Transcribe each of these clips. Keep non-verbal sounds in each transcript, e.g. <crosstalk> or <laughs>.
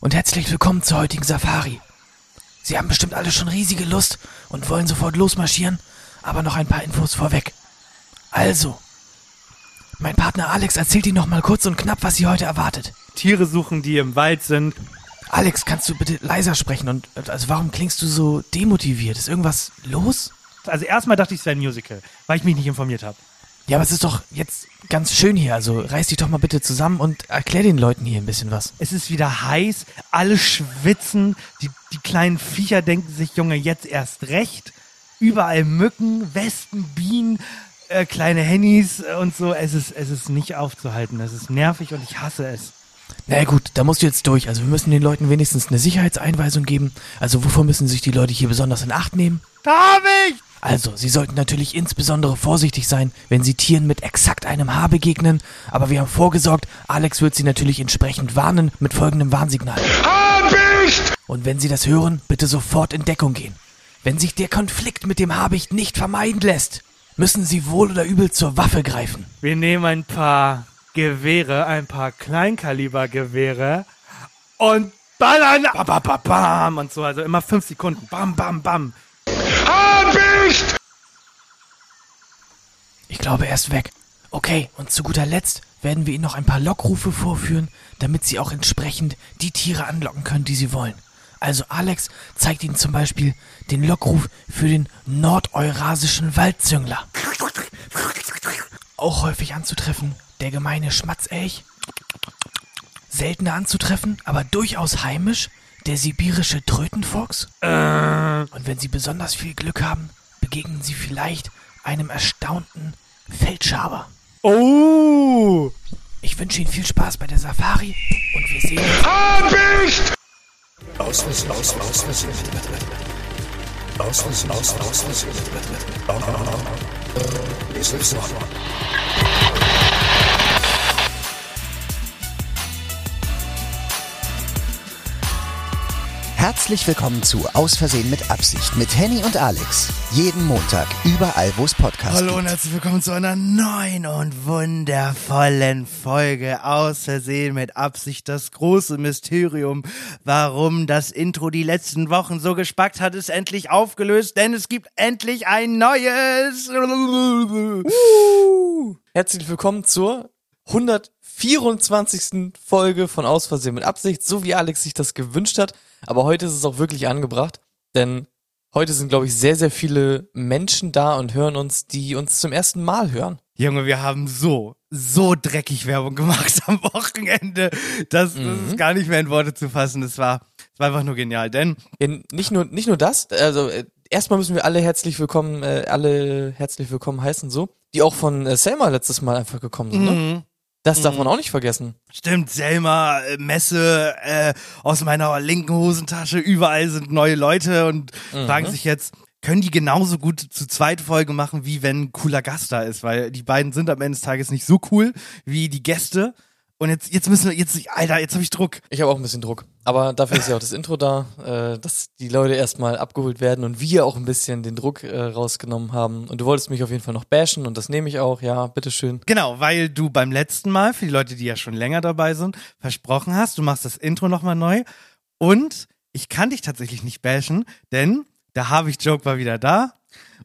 und herzlich willkommen zur heutigen Safari. Sie haben bestimmt alle schon riesige Lust und wollen sofort losmarschieren, aber noch ein paar Infos vorweg. Also, mein Partner Alex erzählt Ihnen noch mal kurz und knapp, was Sie heute erwartet. Tiere suchen, die im Wald sind. Alex, kannst du bitte leiser sprechen und also warum klingst du so demotiviert? Ist irgendwas los? Also erstmal dachte ich, es wäre ein Musical, weil ich mich nicht informiert habe. Ja, aber es ist doch jetzt ganz schön hier. Also reiß dich doch mal bitte zusammen und erklär den Leuten hier ein bisschen was. Es ist wieder heiß, alle schwitzen, die, die kleinen Viecher denken sich, Junge, jetzt erst recht. Überall Mücken, Wespen, Bienen, äh, kleine Hennys und so. Es ist, es ist nicht aufzuhalten. Es ist nervig und ich hasse es. Na gut, da musst du jetzt durch. Also wir müssen den Leuten wenigstens eine Sicherheitseinweisung geben. Also wovor müssen sich die Leute hier besonders in Acht nehmen? David! Also, Sie sollten natürlich insbesondere vorsichtig sein, wenn Sie Tieren mit exakt einem Haar begegnen, aber wir haben vorgesorgt, Alex wird Sie natürlich entsprechend warnen mit folgendem Warnsignal. Habicht! Und wenn Sie das hören, bitte sofort in Deckung gehen. Wenn sich der Konflikt mit dem Habicht nicht vermeiden lässt, müssen Sie wohl oder übel zur Waffe greifen. Wir nehmen ein paar Gewehre, ein paar Kleinkalibergewehre und ballern. Bam, bam, bam, bam und so, also immer fünf Sekunden. Bam, bam, bam. Habicht! Ich glaube, er ist weg. Okay, und zu guter Letzt werden wir Ihnen noch ein paar Lockrufe vorführen, damit Sie auch entsprechend die Tiere anlocken können, die Sie wollen. Also Alex zeigt Ihnen zum Beispiel den Lockruf für den nordeurasischen Waldzüngler auch häufig anzutreffen. Der gemeine Schmatzelch. Seltener anzutreffen, aber durchaus heimisch. Der sibirische Trötenfuchs. Äh. Und wenn Sie besonders viel Glück haben, begegnen Sie vielleicht einem erstaunten Feldschaber. Oh! Ich wünsche Ihnen viel Spaß bei der Safari und wir sehen uns. Habicht! Auswissen, auswissen, auswissen. Auswissen, auswissen, auswissen. Äh, wir sind noch. Herzlich willkommen zu Aus Versehen mit Absicht mit Henny und Alex. Jeden Montag, überall, wo es Podcasts Hallo gibt. und herzlich willkommen zu einer neuen und wundervollen Folge Aus Versehen mit Absicht. Das große Mysterium, warum das Intro die letzten Wochen so gespackt hat, ist endlich aufgelöst, denn es gibt endlich ein neues. Uh. Herzlich willkommen zur 124. Folge von Aus Versehen mit Absicht, so wie Alex sich das gewünscht hat. Aber heute ist es auch wirklich angebracht, denn heute sind, glaube ich, sehr, sehr viele Menschen da und hören uns, die uns zum ersten Mal hören. Junge, wir haben so, so dreckig Werbung gemacht <laughs> am Wochenende. Das, das Mhm. ist gar nicht mehr in Worte zu fassen. Das war, das war einfach nur genial, denn Ja, nicht nur, nicht nur das, also äh, erstmal müssen wir alle herzlich willkommen, äh, alle herzlich willkommen heißen, so, die auch von äh, Selma letztes Mal einfach gekommen sind, ne? Mhm. Das darf man auch nicht vergessen. Stimmt, Selma, äh, Messe, äh, aus meiner linken Hosentasche, überall sind neue Leute und Mhm. fragen sich jetzt, können die genauso gut zu zweit Folge machen, wie wenn ein cooler Gast da ist, weil die beiden sind am Ende des Tages nicht so cool wie die Gäste. Und jetzt, jetzt müssen wir, jetzt, Alter, jetzt habe ich Druck. Ich habe auch ein bisschen Druck. Aber dafür ist ja auch das Intro da, äh, dass die Leute erstmal abgeholt werden und wir auch ein bisschen den Druck äh, rausgenommen haben. Und du wolltest mich auf jeden Fall noch bashen und das nehme ich auch, ja, bitteschön. Genau, weil du beim letzten Mal, für die Leute, die ja schon länger dabei sind, versprochen hast, du machst das Intro nochmal neu. Und ich kann dich tatsächlich nicht bashen, denn der Havig-Joke war wieder da.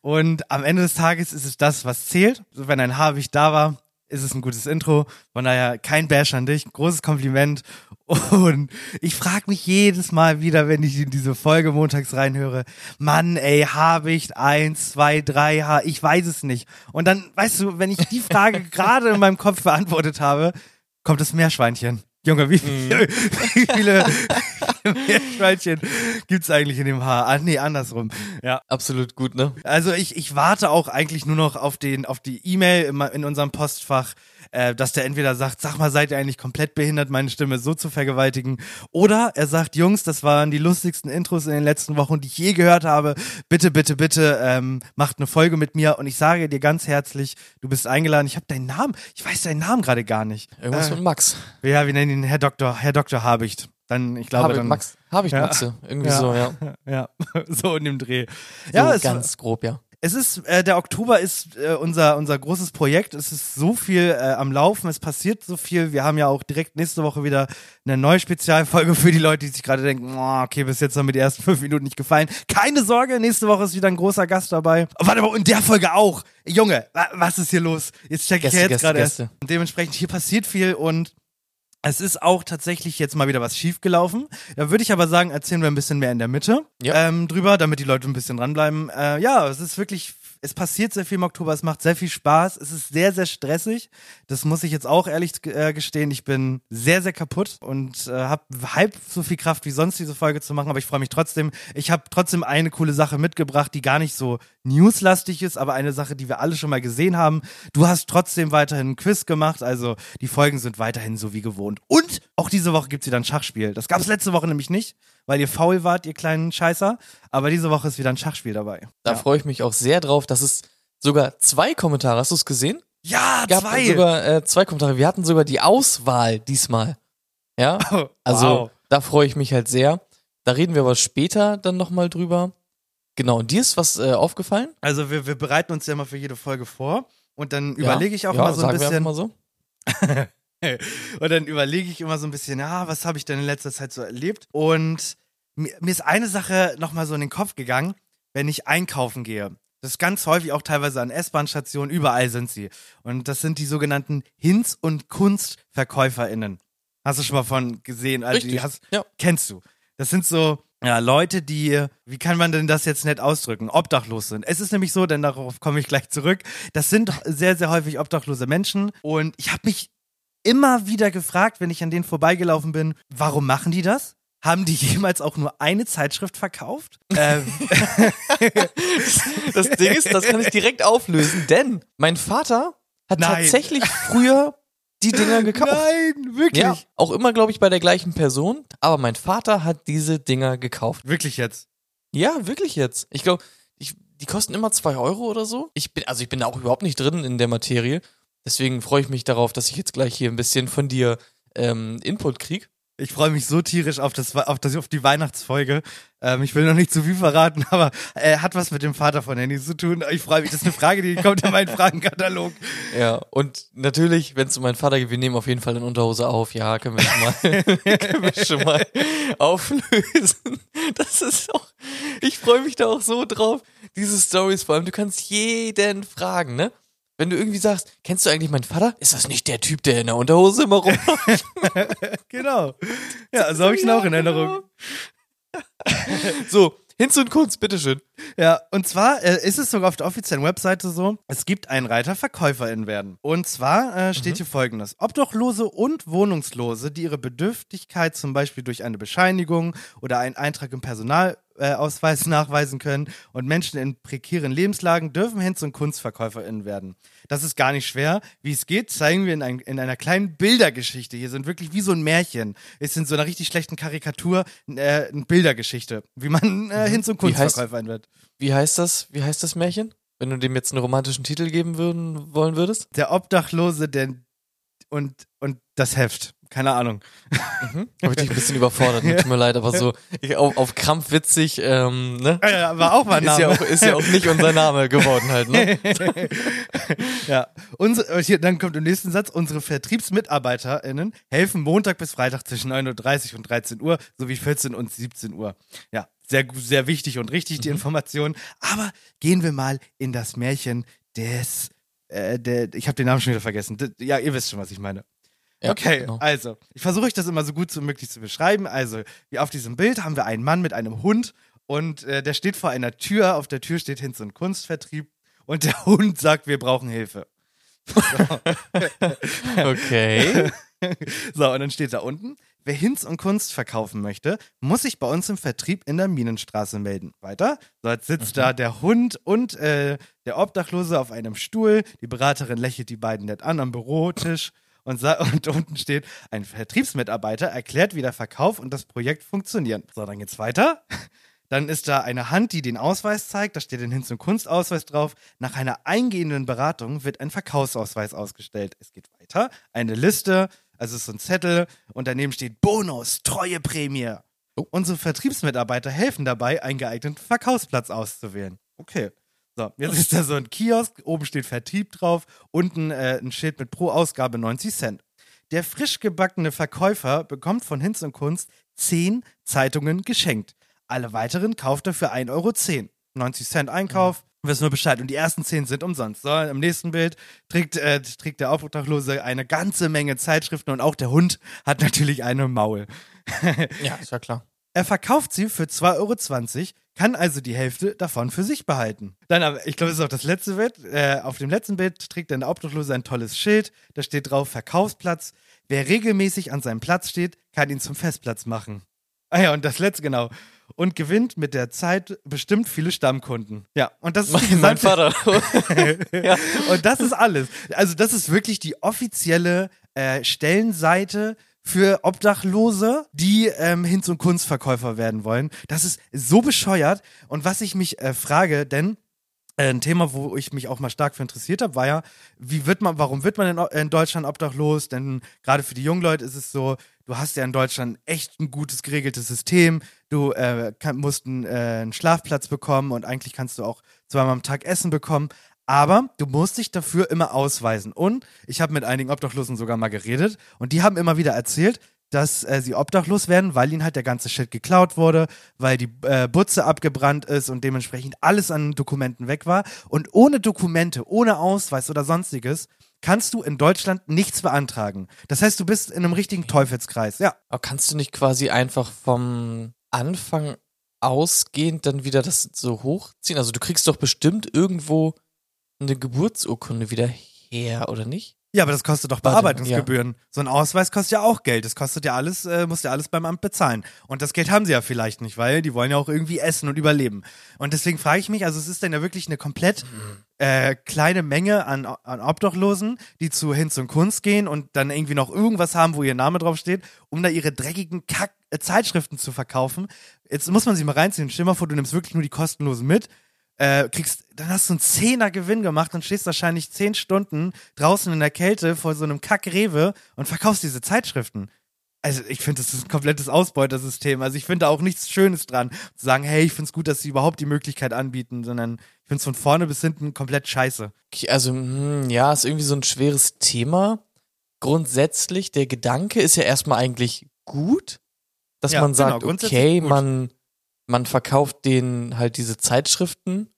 Und am Ende des Tages ist es das, was zählt. So, wenn ein Havig da war, ist es ein gutes Intro. Von daher kein Bash an dich, großes Kompliment. Und ich frage mich jedes Mal wieder, wenn ich in diese Folge montags reinhöre, Mann, ey, Habicht, eins, zwei, drei, H, ich weiß es nicht. Und dann, weißt du, wenn ich die Frage <laughs> gerade in meinem Kopf beantwortet habe, kommt das Meerschweinchen. Junge, wie, viele- wie viele <laughs> Meerschweinchen gibt's eigentlich in dem Haar? Ah, nee, andersrum. Ja. Absolut gut, ne? Also ich, ich warte auch eigentlich nur noch auf den auf die E-Mail in, in unserem Postfach, äh, dass der entweder sagt, sag mal, seid ihr eigentlich komplett behindert, meine Stimme so zu vergewaltigen, oder er sagt, Jungs, das waren die lustigsten Intros in den letzten Wochen, die ich je gehört habe. Bitte, bitte, bitte ähm, macht eine Folge mit mir und ich sage dir ganz herzlich, du bist eingeladen. Ich habe deinen Namen, ich weiß deinen Namen gerade gar nicht. Irgendwas äh, mit Max. Ja, wir nennen ihn Herr Doktor, Herr Doktor Habicht. Dann, ich glaube Habe dann. Max, habe ich Ja. Maxe. Irgendwie Ja. so, ja. <laughs> Ja, <laughs> so in dem Dreh. So Ja, ganz grob, ja. Es ist, äh, der Oktober ist äh, unser, unser großes Projekt. Es ist so viel äh, am Laufen, es passiert so viel. Wir haben ja auch direkt nächste Woche wieder eine neue Spezialfolge für die Leute, die sich gerade denken, oh, okay, bis jetzt haben mir die ersten fünf Minuten nicht gefallen. Keine Sorge, nächste Woche ist wieder ein großer Gast dabei. Oh, warte mal, in der Folge auch. Junge, wa- was ist hier los? Jetzt check ich Gäste, ja jetzt gerade erst. Und dementsprechend, hier passiert viel und es ist auch tatsächlich jetzt mal wieder was schiefgelaufen. Da würde ich aber sagen, erzählen wir ein bisschen mehr in der Mitte Ja. ähm, drüber, damit die Leute ein bisschen dranbleiben. Äh, ja, es ist wirklich, es passiert sehr viel im Oktober, es macht sehr viel Spaß, es ist sehr, sehr stressig. Das muss ich jetzt auch ehrlich äh, gestehen. Ich bin sehr, sehr kaputt und äh, habe halb so viel Kraft wie sonst, diese Folge zu machen, aber ich freue mich trotzdem. Ich habe trotzdem eine coole Sache mitgebracht, die gar nicht so newslastig ist, aber eine Sache, die wir alle schon mal gesehen haben. Du hast trotzdem weiterhin ein Quiz gemacht, also die Folgen sind weiterhin so wie gewohnt. Und auch diese Woche gibt's wieder ein Schachspiel. Das gab's letzte Woche nämlich nicht, weil ihr faul wart, ihr kleinen Scheißer. Aber diese Woche ist wieder ein Schachspiel dabei. Da ja. freue ich mich auch sehr drauf, dass es sogar zwei Kommentare, hast du es gesehen? ja, gab zwei. sogar äh, zwei Kommentare. Wir hatten sogar die Auswahl diesmal. Ja, <laughs> Oh, also wow. da freue ich mich halt sehr. Da reden wir aber später dann nochmal drüber. Genau, und dir ist was äh, aufgefallen? Also wir, wir bereiten uns ja mal für jede Folge vor und dann überlege ich auch ja, mal so ein sagen wir bisschen. mal so. <laughs> Und dann überlege ich immer so ein bisschen, ja, was habe ich denn in letzter Zeit so erlebt? Und mir, mir ist eine Sache nochmal so in den Kopf gegangen, wenn ich einkaufen gehe. Das ist ganz häufig auch teilweise an S-Bahn-Stationen, überall sind sie. Und das sind die sogenannten Hinz- und KunstverkäuferInnen. Hast du schon mal von gesehen? Also die Richtig, hast, ja. Kennst du. Das sind so ja, Leute, die, wie kann man denn das jetzt nett ausdrücken, obdachlos sind. Es ist nämlich so, denn darauf komme ich gleich zurück, das sind sehr, sehr häufig obdachlose Menschen. Und ich habe mich immer wieder gefragt, wenn ich an denen vorbeigelaufen bin, warum machen die das? Haben die <laughs> jemals auch nur eine Zeitschrift verkauft? ähm, <laughs> Das Ding ist, das kann ich direkt auflösen, denn mein Vater hat Nein. tatsächlich früher die Dinger gekauft. nein, wirklich. Ja, auch immer, glaube ich, bei der gleichen Person, aber mein Vater hat diese Dinger gekauft. Wirklich jetzt. Ja, wirklich jetzt. Ich glaube, die kosten immer zwei Euro oder so. Ich bin, also ich bin da auch überhaupt nicht drin in der Materie. Deswegen freue ich mich darauf, dass ich jetzt gleich hier ein bisschen von dir ähm, Input krieg. Ich freue mich so tierisch auf, das, auf, das, auf die Weihnachtsfolge. Ähm, ich will noch nicht zu viel verraten, <laughs> aber er hat was mit dem Vater von Handy zu tun. Ich freue mich. Das ist eine Frage, die kommt in meinen Fragenkatalog. <laughs> Ja, und natürlich, wenn es um meinen Vater geht, wir nehmen auf jeden Fall eine Unterhose auf. Ja, können wir schon mal, <laughs> können wir schon mal auflösen. Das ist auch, ich freue mich da auch so drauf. Diese Stories vor allem, du kannst jeden fragen, ne? Wenn du irgendwie sagst, kennst du eigentlich meinen Vater? Ist das nicht der Typ, der in der Unterhose immer rumläuft? <laughs> Genau. Ja, so habe ich ihn auch in Erinnerung. <laughs> So, Hinz und Kunst, bitteschön. Ja, und zwar äh, ist es sogar auf der offiziellen Webseite so, es gibt einen Reiter VerkäuferInnen werden. Und zwar äh, steht hier folgendes. Obdachlose und Wohnungslose, die ihre Bedürftigkeit zum Beispiel durch eine Bescheinigung oder einen Eintrag im Personalausweis <laughs> nachweisen können und Menschen in prekären Lebenslagen dürfen Hinz- und KunstverkäuferInnen werden. Das ist gar nicht schwer. Wie es geht, zeigen wir in, ein, in einer kleinen Bildergeschichte. Hier sind wirklich wie so ein Märchen. Es sind so einer richtig schlechten Karikatur äh, eine Bildergeschichte, wie man äh, Hinz- und Wie heißt- Kunstverkäuferin wird. Wie heißt das? Wie heißt das Märchen? Wenn du dem jetzt einen romantischen Titel geben würden, wollen würdest? Der Obdachlose der, und, und das Heft. Keine Ahnung. <laughs> Habe ich dich ein bisschen überfordert, ne? tut mir leid, aber so ich, auf, auf Krampf witzig, ähm, ne? Ja, war auch mal ein Ist ja, Name. auch, ist ja auch nicht unser Name geworden halt, ne? <laughs> Ja, unsere, hier, dann kommt im nächsten Satz, unsere VertriebsmitarbeiterInnen helfen Montag bis Freitag zwischen 9.30 Uhr und 13 Uhr sowie 14 und 17 Uhr. Ja, sehr, sehr wichtig und richtig die Information. Aber gehen wir mal in das Märchen des, äh, der, ich habe den Namen schon wieder vergessen. Ja, ihr wisst schon, was ich meine. Ja, okay, genau. also, ich versuche euch das immer so gut wie möglich zu beschreiben. Also, wie auf diesem Bild haben wir einen Mann mit einem Hund und äh, der steht vor einer Tür. Auf der Tür steht Hinz und Kunstvertrieb und der <laughs> Hund sagt, wir brauchen Hilfe. Okay. <laughs> So, und dann steht da unten, wer Hinz und Kunst verkaufen möchte, muss sich bei uns im Vertrieb in der Minenstraße melden. Weiter, so jetzt sitzt da der Hund und äh, der Obdachlose auf einem Stuhl. Die Beraterin lächelt die beiden nett an am Bürotisch. Und, <laughs> und unten steht, ein Vertriebsmitarbeiter erklärt, wie der Verkauf und das Projekt funktionieren. So, dann geht's weiter. <laughs> Dann ist da eine Hand, die den Ausweis zeigt. Da steht ein Hinz- und Kunstausweis drauf. Nach einer eingehenden Beratung wird ein Verkaufsausweis ausgestellt. Es geht weiter. Eine Liste, also es ist so ein Zettel. Und daneben steht Bonus, treue Prämie. Unsere Vertriebsmitarbeiter helfen dabei, einen geeigneten Verkaufsplatz auszuwählen. Okay. So, jetzt ist da so ein Kiosk, oben steht Vertrieb drauf, unten äh, ein Schild mit pro Ausgabe 90 Cent. Der frisch gebackene Verkäufer bekommt von Hinz und Kunst 10 Zeitungen geschenkt. Alle weiteren kauft er für 1,10 Euro. 90 Cent Einkauf, mhm. wirst nur Bescheid. Und die ersten 10 sind umsonst. So, im nächsten Bild trägt, äh, trägt der Obdachlose eine ganze Menge Zeitschriften und auch der Hund hat natürlich eine Maul. ja, ist ja klar. <laughs> Er verkauft sie für 2,20 Euro, kann also die Hälfte davon für sich behalten. Dann, ich glaube, das ist auch das letzte Bild. Äh, auf dem letzten Bild trägt der Obdachlose ein tolles Schild. Da steht drauf Verkaufsplatz. Wer regelmäßig an seinem Platz steht, kann ihn zum Festplatz machen. Ah ja, und das letzte, genau. Und gewinnt mit der Zeit bestimmt viele Stammkunden. Ja, und das ist mein, mein Vater. <laughs> ja. Und das ist alles. Also, das ist wirklich die offizielle äh, Stellenseite für Obdachlose, die ähm, Hinz- und Kunstverkäufer werden wollen. Das ist so bescheuert. Und was ich mich äh, frage, denn äh, ein Thema, wo ich mich auch mal stark für interessiert habe, war ja, wie wird man, warum wird man in, in Deutschland obdachlos? Denn gerade für die jungen Leute ist es so, du hast ja in Deutschland echt ein gutes geregeltes System. Du äh, kann, musst einen, äh, einen Schlafplatz bekommen und eigentlich kannst du auch zweimal am Tag Essen bekommen. Aber du musst dich dafür immer ausweisen. Und ich habe mit einigen Obdachlosen sogar mal geredet und die haben immer wieder erzählt, dass äh, sie obdachlos werden, weil ihnen halt der ganze Shit geklaut wurde, weil die äh, Butze abgebrannt ist und dementsprechend alles an Dokumenten weg war. Und ohne Dokumente, ohne Ausweis oder sonstiges, kannst du in Deutschland nichts beantragen. Das heißt, du bist in einem richtigen Teufelskreis, ja. Aber kannst du nicht quasi einfach vom Anfang ausgehend dann wieder das so hochziehen? Also du kriegst doch bestimmt irgendwo eine Geburtsurkunde wieder her, oder nicht? Ja, aber das kostet doch Bearbeitungsgebühren. Ja. So ein Ausweis kostet ja auch Geld. Das kostet ja alles, äh, muss ja alles beim Amt bezahlen. Und das Geld haben sie ja vielleicht nicht, weil die wollen ja auch irgendwie essen und überleben. Und deswegen frage ich mich, also es ist dann ja wirklich eine komplett äh, kleine Menge an, an Obdachlosen, die zu Hinz und Kunst gehen und dann irgendwie noch irgendwas haben, wo ihr Name drauf steht, um da ihre dreckigen Kack äh, Zeitschriften zu verkaufen. Jetzt muss man sich mal reinziehen. Stell dir mal vor, du nimmst wirklich nur die kostenlosen mit äh, kriegst, dann hast du einen Zehner Gewinn gemacht und stehst wahrscheinlich zehn Stunden draußen in der Kälte vor so einem Kack-Rewe und verkaufst diese Zeitschriften. Also ich finde, das ist ein komplettes Ausbeutersystem. Also ich finde da auch nichts Schönes dran, zu sagen, hey, ich finde es gut, dass sie überhaupt die Möglichkeit anbieten, sondern ich finde es von vorne bis hinten komplett scheiße. Also, hm, ja, ist irgendwie so ein schweres Thema. Grundsätzlich, der Gedanke ist ja erstmal eigentlich gut, dass ja, man sagt, genau, okay, man man verkauft denen halt diese Zeitschriften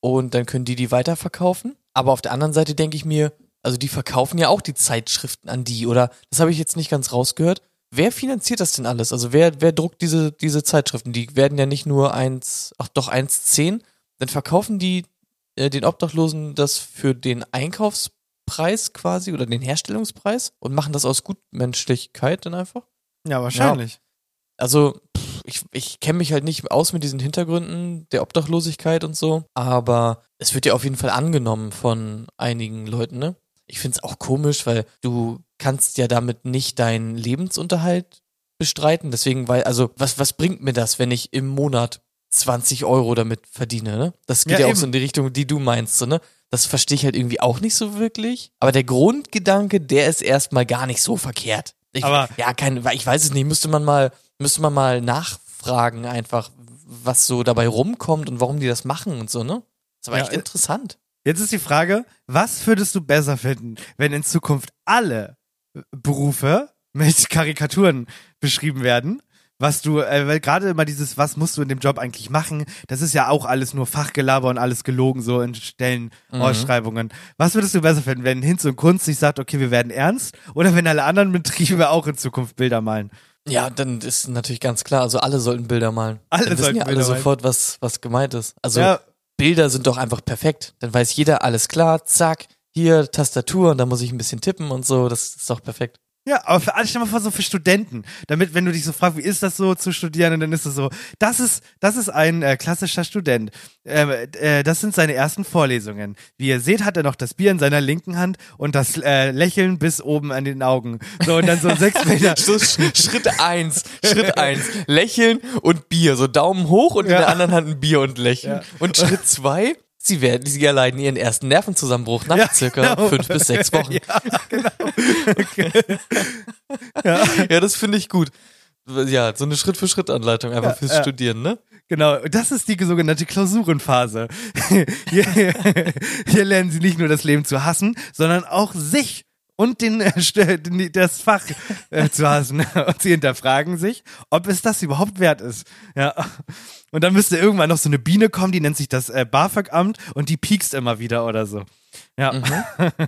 und dann können die die weiterverkaufen. Aber auf der anderen Seite denke ich mir, also die verkaufen ja auch die Zeitschriften an die, oder? Das habe ich jetzt nicht ganz rausgehört. Wer finanziert das denn alles? Also wer, wer druckt diese, diese Zeitschriften? Die werden ja nicht nur eins, ach doch, eins zehn. Dann verkaufen die äh, den Obdachlosen das für den Einkaufspreis quasi oder den Herstellungspreis und machen das aus Gutmenschlichkeit dann einfach? Ja, wahrscheinlich. Ja. Also, ich, ich kenne mich halt nicht aus mit diesen Hintergründen der Obdachlosigkeit und so, aber es wird ja auf jeden Fall angenommen von einigen Leuten, ne? Ich finde es auch komisch, weil du kannst ja damit nicht deinen Lebensunterhalt bestreiten. Deswegen, weil, also, was, was bringt mir das, wenn ich im Monat 20 Euro damit verdiene, ne? Das geht ja, ja auch so in die Richtung, die du meinst, so, ne? Das verstehe ich halt irgendwie auch nicht so wirklich. Aber der Grundgedanke, der ist erstmal gar nicht so verkehrt. Ich, aber ja, kein, ich weiß es nicht, müsste man mal Müsste man mal nachfragen, einfach, was so dabei rumkommt und warum die das machen und so, ne? Das war ja, echt interessant. Jetzt ist die Frage, was würdest du besser finden, wenn in Zukunft alle Berufe mit <laughs> Karikaturen beschrieben werden? Was du, äh, weil gerade immer dieses, was musst du in dem Job eigentlich machen, das ist ja auch alles nur Fachgelaber und alles gelogen, so in Stellenausschreibungen. Mhm. Was würdest du besser finden, wenn Hinz und Kunst sich sagt, okay, wir werden ernst, oder wenn alle anderen Betriebe auch in Zukunft Bilder malen? Ja, dann ist natürlich ganz klar, also alle sollten Bilder malen. Alle dann wissen ja alle sofort, was, was gemeint ist. Also ja. Bilder sind doch einfach perfekt. Dann weiß jeder, alles klar, zack, hier Tastatur und da muss ich ein bisschen tippen und so, das ist doch perfekt. Ja, aber für alle, stell mal vor, so für Studenten, damit, wenn du dich so fragst, wie ist das so zu studieren, und dann ist es so, das ist, das ist ein äh, klassischer Student. Äh, äh, das sind seine ersten Vorlesungen. Wie ihr seht, hat er noch das Bier in seiner linken Hand und das äh, Lächeln bis oben an den Augen. So, und dann so sechs <laughs> Meter. Schritt eins, Schritt eins, Lächeln und Bier, so Daumen hoch und ja. in der anderen Hand ein Bier und Lächeln. Ja. Und Schritt zwei, Sie werden, sie erleiden ihren ersten Nervenzusammenbruch nach ja, circa genau. fünf bis sechs Wochen. <laughs> Ja, genau. Okay. ja. <laughs> ja, das finde ich gut. Ja, so eine Schritt-für-Schritt-Anleitung einfach ja, fürs Studieren, ne? Genau, das ist die sogenannte Klausurenphase. <laughs> hier, hier lernen sie nicht nur das Leben zu hassen, sondern auch sich und den, äh, das Fach äh, zu hassen. <laughs> Und sie hinterfragen sich, ob es das überhaupt wert ist. Ja. Und dann müsste irgendwann noch so eine Biene kommen, die nennt sich das äh, BAföG-Amt und die piekst immer wieder oder so. Ja. Mhm.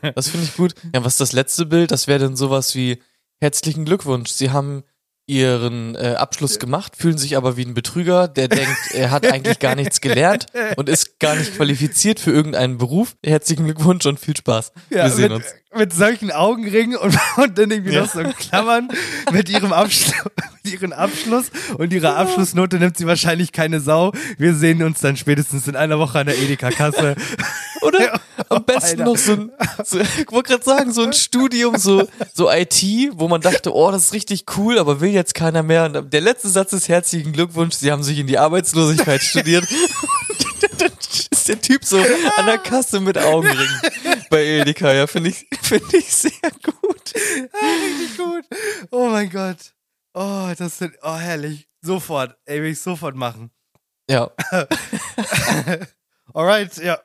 <laughs> Das finde ich gut. Ja, was ist das letzte Bild? Das wäre dann sowas wie herzlichen Glückwunsch. Sie haben ihren äh, Abschluss gemacht, fühlen sich aber wie ein Betrüger, der denkt, er hat eigentlich gar nichts gelernt und ist gar nicht qualifiziert für irgendeinen Beruf. Herzlichen Glückwunsch und viel Spaß. Ja, Wir sehen uns. Mit solchen Augenringen und, <laughs> und dann irgendwie Ja. noch so Klammern mit ihrem Abschluss, <laughs> mit ihrem Abschluss und ihrer Abschlussnote nimmt sie wahrscheinlich keine Sau. Wir sehen uns dann spätestens in einer Woche an der Edeka-Kasse. <laughs> Oder am besten Alter. noch so ein, so, ich wollte gerade sagen, so ein Studium, so, so IT, wo man dachte, oh, das ist richtig cool, aber will jetzt keiner mehr. Und der letzte Satz ist herzlichen Glückwunsch, Sie haben sich in die Arbeitslosigkeit studiert. Der Typ so an der Kasse mit Augenringen bei Edeka, ja, finde ich, <laughs> finde ich sehr gut. Richtig gut. Oh mein Gott. Oh, das sind, oh herrlich. Sofort. Ey, will ich sofort machen. Ja, <laughs> Alright, ja.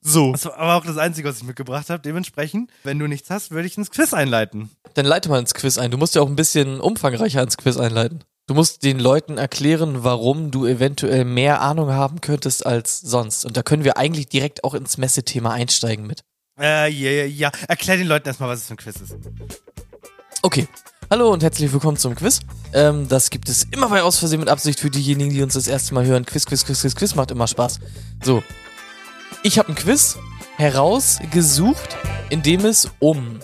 so. Das war aber auch das Einzige, was ich mitgebracht habe. Dementsprechend, wenn du nichts hast, würde ich ins Quiz einleiten. Dann leite mal ins Quiz ein. Du musst ja auch ein bisschen umfangreicher ins Quiz einleiten. Du musst den Leuten erklären, warum du eventuell mehr Ahnung haben könntest als sonst. Und da können wir eigentlich direkt auch ins Messethema einsteigen mit. Äh, ja, ja, ja. Erklär den Leuten erstmal, was es für ein Quiz ist. Okay. Hallo und herzlich willkommen zum Quiz. Ähm, das gibt es immer bei Aus Versehen mit Absicht für diejenigen, die uns das erste Mal hören. Quiz, Quiz, Quiz, Quiz, Quiz macht immer Spaß. So. Ich habe ein Quiz herausgesucht, in dem es um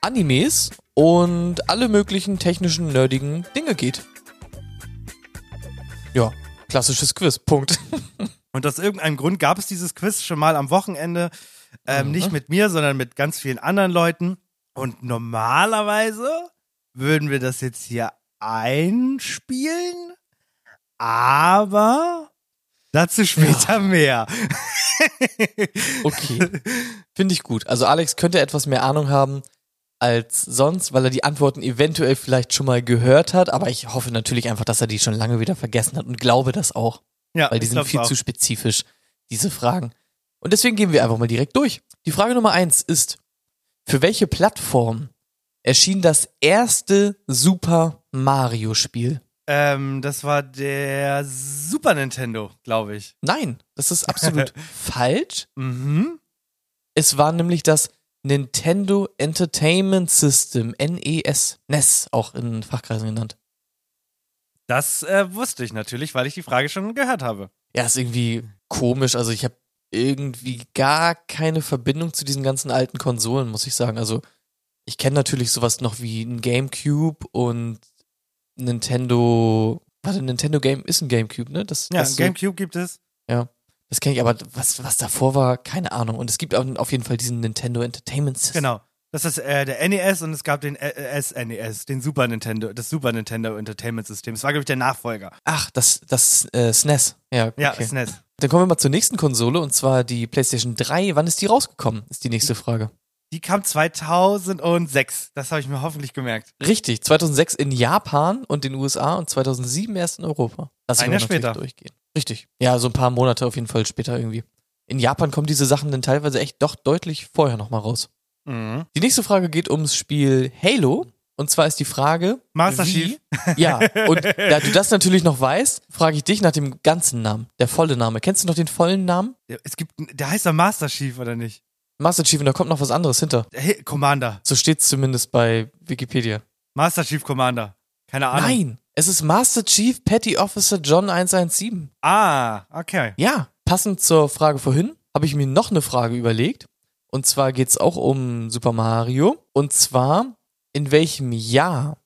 Animes und alle möglichen technischen, nerdigen Dinge geht. Ja, klassisches Quiz. Punkt. <laughs> Und aus irgendeinem Grund gab es dieses Quiz schon mal am Wochenende. Ähm, Mhm. Nicht mit mir, sondern mit ganz vielen anderen Leuten. Und normalerweise würden wir das jetzt hier einspielen. Aber dazu später mehr. Okay. Finde ich gut. Also Alex könnte etwas mehr Ahnung haben als sonst, weil er die Antworten eventuell vielleicht schon mal gehört hat, aber ich hoffe natürlich einfach, dass er die schon lange wieder vergessen hat und glaube das auch, Ja, weil die sind viel auch. zu spezifisch, diese Fragen. Und deswegen gehen wir einfach mal direkt durch. Die Frage Nummer eins ist, für welche Plattform erschien das erste Super Mario Spiel? Ähm, das war der Super Nintendo, glaube ich. Nein, das ist absolut <laughs> falsch. Mhm. Es war nämlich das Nintendo Entertainment System, NES, NES, auch in Fachkreisen genannt. Das äh, wusste ich natürlich, weil ich die Frage schon gehört habe. Ja, ist irgendwie komisch. Also ich habe irgendwie gar keine Verbindung zu diesen ganzen alten Konsolen, muss ich sagen. Also ich kenne natürlich sowas noch wie ein GameCube und Nintendo. Warte, Nintendo Game ist ein GameCube, ne? Das, Ja, so- GameCube gibt es. Das kenne ich, aber was, was davor war, keine Ahnung. Und es gibt auf jeden Fall diesen Nintendo Entertainment System. Genau. Das ist äh, der NES und es gab den äh, SNES, den Super Nintendo, das Super Nintendo Entertainment System. Das war, glaube ich, der Nachfolger. Ach, das, das äh, SNES. Ja, okay. Ja, SNES. Dann kommen wir mal zur nächsten Konsole und zwar die PlayStation 3. Wann ist die rausgekommen? Ist die nächste Frage. Die kam 2006. Das habe ich mir hoffentlich gemerkt. Richtig, 2006 in Japan und den USA und 2007 erst in Europa. Lass ich Ein Jahr später. durchgehen. Richtig. Ja, so ein paar Monate auf jeden Fall später irgendwie. In Japan kommen diese Sachen dann teilweise echt doch deutlich vorher nochmal raus. Mhm. Die nächste Frage geht ums Spiel Halo. Und zwar ist die Frage. Master wie, Chief. Ja, und da du das <laughs> natürlich noch weißt, frage ich dich nach dem ganzen Namen, der volle Name. Kennst du noch den vollen Namen? Es gibt, der heißt doch Master Chief, oder nicht? Master Chief und da kommt noch was anderes hinter. Hey, Commander. So steht's zumindest bei Wikipedia. Master Chief Commander. Keine Ahnung. Nein, es ist Master Chief Petty Officer John 117. Ah, okay. Ja, passend zur Frage vorhin habe ich mir noch eine Frage überlegt. Und zwar geht's auch um Super Mario. Und zwar, in welchem Jahr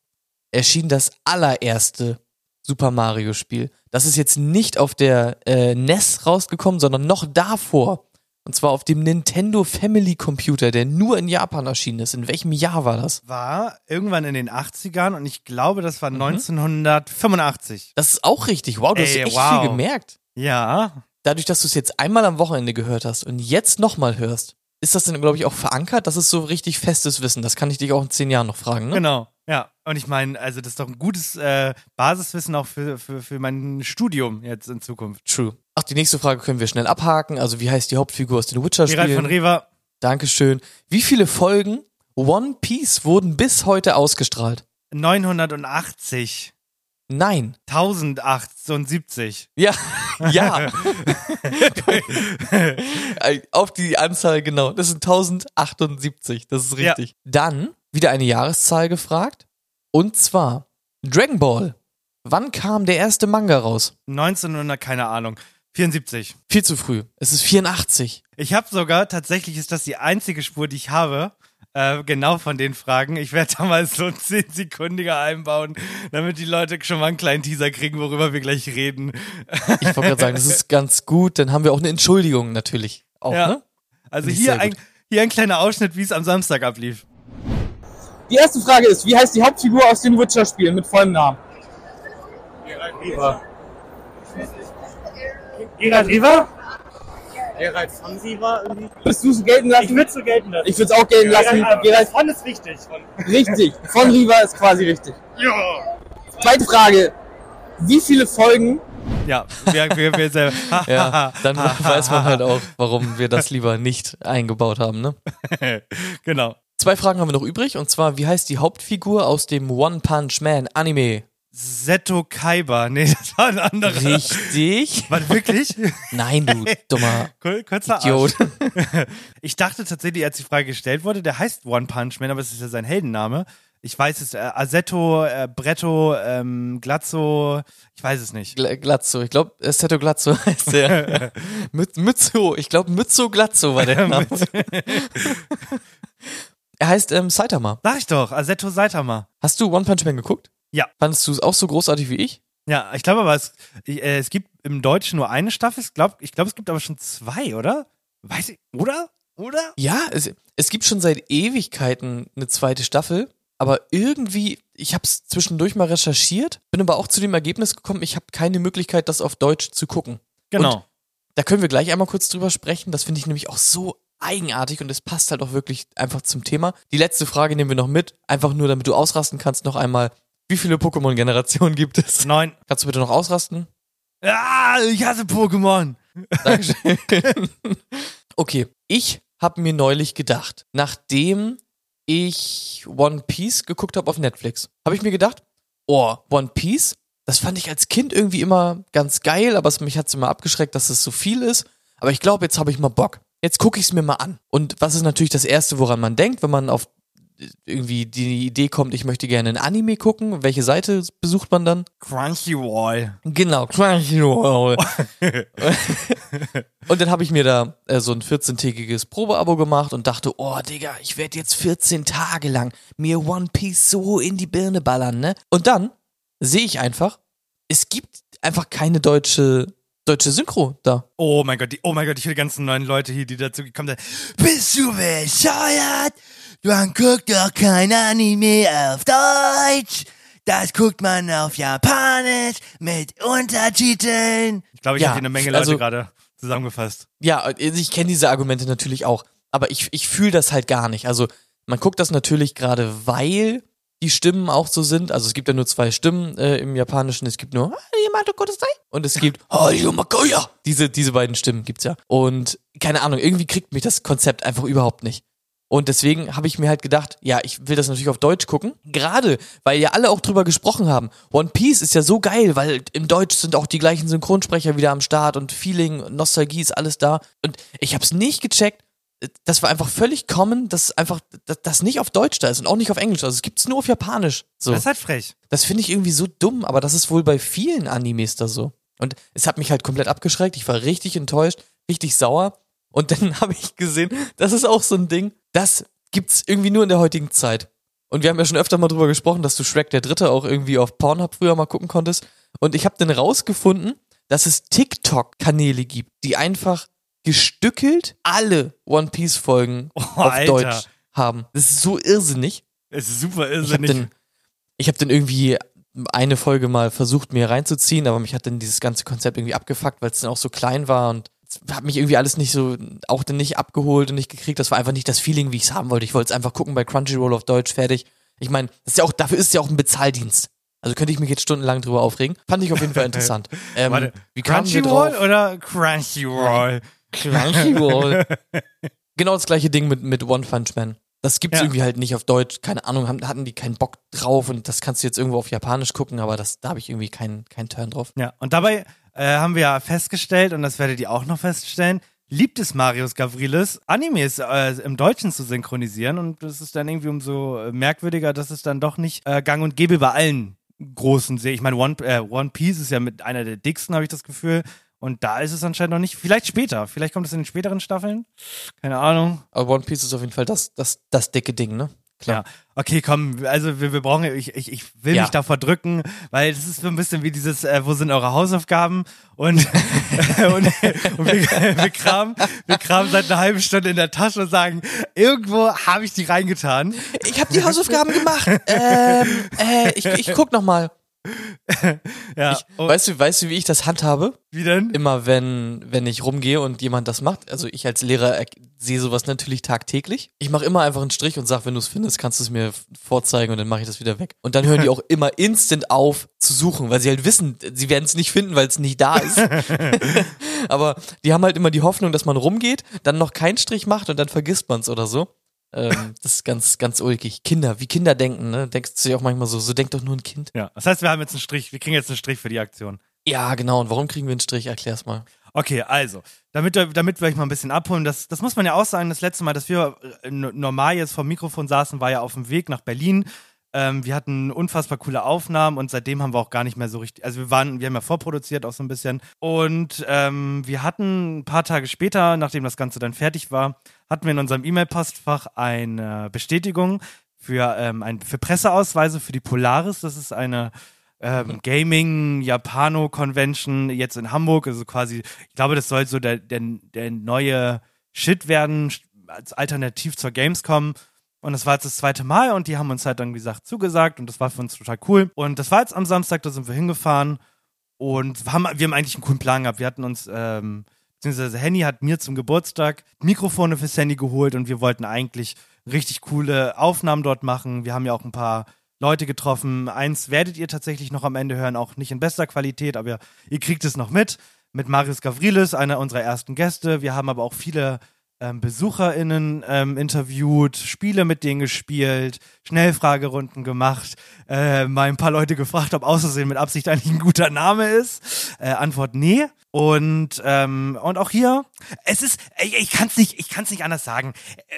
erschien das allererste Super Mario Spiel? Das ist jetzt nicht auf der äh, NES rausgekommen, sondern noch davor. Und zwar auf dem Nintendo Family Computer, der nur in Japan erschienen ist. In welchem Jahr war das? War irgendwann in den 80ern und ich glaube, das war Mhm. 1985. Das ist auch richtig. Wow, du hast Ey, echt wow. viel gemerkt. Ja. Dadurch, dass du es jetzt einmal am Wochenende gehört hast und jetzt nochmal hörst, ist das dann, glaube ich, auch verankert? Das ist so richtig festes Wissen. Das kann ich dich auch in zehn Jahren noch fragen, ne? Genau. Ja. Und ich meine, also das ist doch ein gutes äh, Basiswissen auch für, für, für mein Studium jetzt in Zukunft. True. Ach, die nächste Frage können wir schnell abhaken. Also, wie heißt die Hauptfigur aus den Gerald von Witcher-Spielen? Riva, Dankeschön. Wie viele Folgen One Piece wurden bis heute ausgestrahlt? 980, Nein. 1078. Ja, <laughs> ja. Auf die Anzahl genau. Das sind 1078. Das ist Ja. richtig. Dann wieder eine Jahreszahl gefragt. Und zwar Dragon Ball. Wann kam der erste Manga raus? 1900, keine Ahnung. 74. Viel zu früh. Es ist 84. Ich habe sogar, tatsächlich ist das die einzige Spur, die ich habe, äh, genau von den Fragen. Ich werde <laughs> da mal so 10 Sekundiger einbauen, damit die Leute schon mal einen kleinen Teaser kriegen, worüber wir gleich reden. Ich wollte gerade sagen, das ist ganz gut. Dann haben wir auch eine Entschuldigung natürlich. Auch, Ja. ne? Also hier ein, hier ein kleiner Ausschnitt, wie es am Samstag ablief. Die erste Frage ist, wie heißt die Hauptfigur aus den Witcher-Spielen mit vollem Namen? Gerald Riva? Gerald von Riva irgendwie. Würdest du es gelten Ich lassen? würde so gelten lassen. Ich würde es auch gelten lassen. Gerald, Gerald, von ist richtig. Von, richtig. Von Riva ist quasi richtig. ja. Zweite Frage. Wie viele Folgen Ja, wir, wir, wir selber. <laughs> Ja, dann weiß man halt auch, warum wir das lieber nicht eingebaut haben, ne? genau. Zwei Fragen haben wir noch übrig, und zwar, wie heißt die Hauptfigur aus dem One Punch Man Anime? Seto Kaiba. Nee, <laughs> das war ein anderer. Richtig? War wirklich? <laughs> Nein, du dummer Kur- Kurzer Idiot. Arsch. <laughs> Ich dachte tatsächlich, als die Frage gestellt wurde, der heißt One Punch Man, aber es ist ja sein Heldenname. Ich weiß es, äh, Asetto, äh, Bretto, ähm, Glazzo, ich weiß es nicht. Gla- Glazzo, ich glaube, Seto Glazzo heißt der. Müt- Mützo, ich glaube, Mützo Glazzo war der Name. er heißt ähm, Saitama. Sag ich doch, Asetto Saitama. Hast du One Punch Man geguckt? Ja. Fandest du es auch so großartig wie ich? Ja, ich glaube aber, es, ich, äh, es gibt im Deutschen nur eine Staffel. Ich glaube, ich glaub, es gibt aber schon zwei, oder? Weiß ich, oder? Oder? Ja, es, es gibt schon seit Ewigkeiten eine zweite Staffel, aber irgendwie, ich habe es zwischendurch mal recherchiert, bin aber auch zu dem Ergebnis gekommen, ich habe keine Möglichkeit, das auf Deutsch zu gucken. Genau. Da können wir gleich einmal kurz drüber sprechen. Das finde ich nämlich auch so eigenartig und es passt halt auch wirklich einfach zum Thema. Die letzte Frage nehmen wir noch mit, einfach nur damit du ausrasten kannst, noch einmal. Wie viele Pokémon-Generationen gibt es? Neun. Kannst du bitte noch ausrasten? Ah, ich hasse Pokémon. Dankeschön. <laughs> okay, ich habe mir neulich gedacht, nachdem ich One Piece geguckt habe auf Netflix, habe ich mir gedacht, oh, One Piece, das fand ich als Kind irgendwie immer ganz geil, aber es, mich hat es immer abgeschreckt, dass es so viel ist. Aber ich glaube, jetzt habe ich mal Bock. Jetzt gucke ich es mir mal an. Und was ist natürlich das Erste, woran man denkt, wenn man auf irgendwie die Idee kommt, ich möchte gerne ein Anime gucken? Welche Seite besucht man dann? Crunchyroll. Genau, Crunchyroll. <laughs> und dann habe ich mir da äh, so ein 14-tägiges Probeabo gemacht und dachte, oh Digga, ich werde jetzt 14 Tage lang mir One Piece so in die Birne ballern, ne? Und dann sehe ich einfach, es gibt einfach keine deutsche deutsche Synchro da. Oh mein Gott, die, oh mein Gott, ich will die ganzen neuen Leute hier, die dazu gekommen sind. Bist du bescheuert? Man guckt doch kein Anime auf Deutsch. Das guckt man auf Japanisch mit Untertiteln. Ich glaube, ich Ja, habe hier eine Menge Leute also- gerade zusammengefasst. Ja, also ich kenne diese Argumente natürlich auch, aber ich, ich fühle das halt gar nicht. Also man guckt das natürlich gerade, weil die Stimmen auch so sind. Also es gibt ja nur zwei Stimmen äh, im Japanischen. Es gibt nur und es gibt. <laughs> Diese, diese beiden Stimmen gibt's ja. Und keine Ahnung, irgendwie kriegt mich das Konzept einfach überhaupt nicht. Und deswegen habe ich mir halt gedacht, ja, ich will das natürlich auf Deutsch gucken. Gerade, weil ja alle auch drüber gesprochen haben. One Piece ist ja so geil, weil im Deutsch sind auch die gleichen Synchronsprecher wieder am Start und Feeling, Nostalgie ist alles da. Und ich habe es nicht gecheckt. Das war einfach völlig common, dass einfach dass das nicht auf Deutsch da ist und auch nicht auf Englisch. Also es gibt's nur auf Japanisch. So. Das ist halt frech. Das finde ich irgendwie so dumm, aber das ist wohl bei vielen Animes da so. Und es hat mich halt komplett abgeschreckt. Ich war richtig enttäuscht, richtig sauer. Und dann <laughs> habe ich gesehen, das ist auch so ein Ding, das gibt's irgendwie nur in der heutigen Zeit. Und wir haben ja schon öfter mal drüber gesprochen, dass du Shrek der Dritte auch irgendwie auf Pornhub früher mal gucken konntest. Und ich habe dann rausgefunden, dass es TikTok-Kanäle gibt, die einfach gestückelt alle One Piece-Folgen Oh, auf Alter. Deutsch haben. Das ist so irrsinnig. Es ist super Ich habe irrsinnig. dann, ich hab dann irgendwie eine Folge mal versucht, mir reinzuziehen, aber mich hat dann dieses ganze Konzept irgendwie abgefuckt, weil es dann auch so klein war und hat mich irgendwie alles nicht so, auch dann nicht abgeholt und nicht gekriegt. Das war einfach nicht das Feeling, wie ich es haben wollte. Ich wollte es einfach gucken bei Crunchyroll auf Deutsch, fertig. Ich meine, ist ja auch, dafür ist es ja auch ein Bezahldienst. Also könnte ich mich jetzt stundenlang drüber aufregen. Fand ich auf jeden Fall <laughs> interessant. Ähm, Warte, wie Crunchyroll oder Crunchyroll? Crunchyroll. <laughs> genau das gleiche Ding mit, mit One Punch Man. Das gibt's Ja. irgendwie halt nicht auf Deutsch. Keine Ahnung, hatten die keinen Bock drauf und das kannst du jetzt irgendwo auf Japanisch gucken, aber das, da habe ich irgendwie keinen keinen Turn drauf. Ja, und dabei äh, haben wir ja festgestellt, und das werdet ihr auch noch feststellen, liebt es Marius Gavrilis, Animes äh, im Deutschen zu synchronisieren. Und das ist dann irgendwie umso merkwürdiger, dass es dann doch nicht äh, gang und gäbe bei allen großen Serien. Ich meine, One, äh, One Piece ist ja mit einer der dicksten, habe ich das Gefühl. Und da ist es anscheinend noch nicht. Vielleicht später. Vielleicht kommt es in den späteren Staffeln. Keine Ahnung. Aber One Piece ist auf jeden Fall das, das, das dicke Ding, ne? Klar. Ja, okay, komm, also wir, wir brauchen, ich, ich, ich will Ja. mich davor drücken, weil es ist so ein bisschen wie dieses, äh, wo sind eure Hausaufgaben? Und, <laughs> und, und wir, wir, kramen, wir kramen seit einer halben Stunde in der Tasche und sagen, irgendwo habe ich die reingetan. Ich habe die Hausaufgaben gemacht. ähm, äh, ich, ich guck noch mal. <laughs> Ja, Ich, und, weißt du, weißt du, wie ich das handhabe? wie denn? Immer wenn, wenn ich rumgehe und jemand das macht, also ich als Lehrer er- sehe sowas natürlich tagtäglich. Ich mache immer einfach einen Strich und sag, wenn du es findest, kannst du es mir vorzeigen und dann mache ich das wieder weg. Und dann hören die auch <laughs> immer instant auf zu suchen, weil sie halt wissen, sie werden es nicht finden, weil es nicht da ist. <laughs> Aber die haben halt immer die Hoffnung, dass man rumgeht, dann noch keinen Strich macht und dann vergisst man es oder so. Ähm, das ist ganz, ganz ulkig. Kinder, wie Kinder denken, ne? Denkst du dir auch manchmal so, so denkt doch nur ein Kind. Ja, das heißt, wir haben jetzt einen Strich, wir kriegen jetzt einen Strich für die Aktion. Ja, genau. Und warum kriegen wir einen Strich? Erklär's mal. Okay, also, damit, wir- damit wir euch mal ein bisschen abholen, das, das muss man ja auch sagen, das letzte Mal, dass wir äh, normal jetzt vom Mikrofon saßen, war ja auf dem Weg nach Berlin. Ähm, wir hatten unfassbar coole Aufnahmen und seitdem haben wir auch gar nicht mehr so richtig, also wir waren, wir haben ja vorproduziert auch so ein bisschen und ähm, wir hatten ein paar Tage später, nachdem das Ganze dann fertig war, hatten wir in unserem E-Mail-Postfach eine Bestätigung für, ähm, ein, für Presseausweise für die Polaris. Das ist eine ähm, Gaming Japano Convention jetzt in Hamburg. Also quasi, ich glaube, das soll so der, der, der neue Shit werden als Alternativ zur Gamescom. Und das war jetzt das zweite Mal und die haben uns halt dann gesagt zugesagt und das war für uns total cool. Und das war jetzt am Samstag, da sind wir hingefahren und haben, wir haben eigentlich einen coolen Plan gehabt. Wir hatten uns, ähm, beziehungsweise Henny hat mir zum Geburtstag Mikrofone fürs Handy geholt und wir wollten eigentlich richtig coole Aufnahmen dort machen. Wir haben ja auch ein paar Leute getroffen. Eins werdet ihr tatsächlich noch am Ende hören, auch nicht in bester Qualität, aber ihr kriegt es noch mit. Mit Marius Gavrilis, einer unserer ersten Gäste. Wir haben aber auch viele ähm, BesucherInnen ähm, interviewt, Spiele mit denen gespielt, Schnellfragerunden gemacht, äh, mal ein paar Leute gefragt, ob Außersehen mit Absicht eigentlich ein guter Name ist. Äh, Antwort nee. Und, ähm, und auch hier, es ist, ich, ich kann es nicht, ich kann's nicht anders sagen.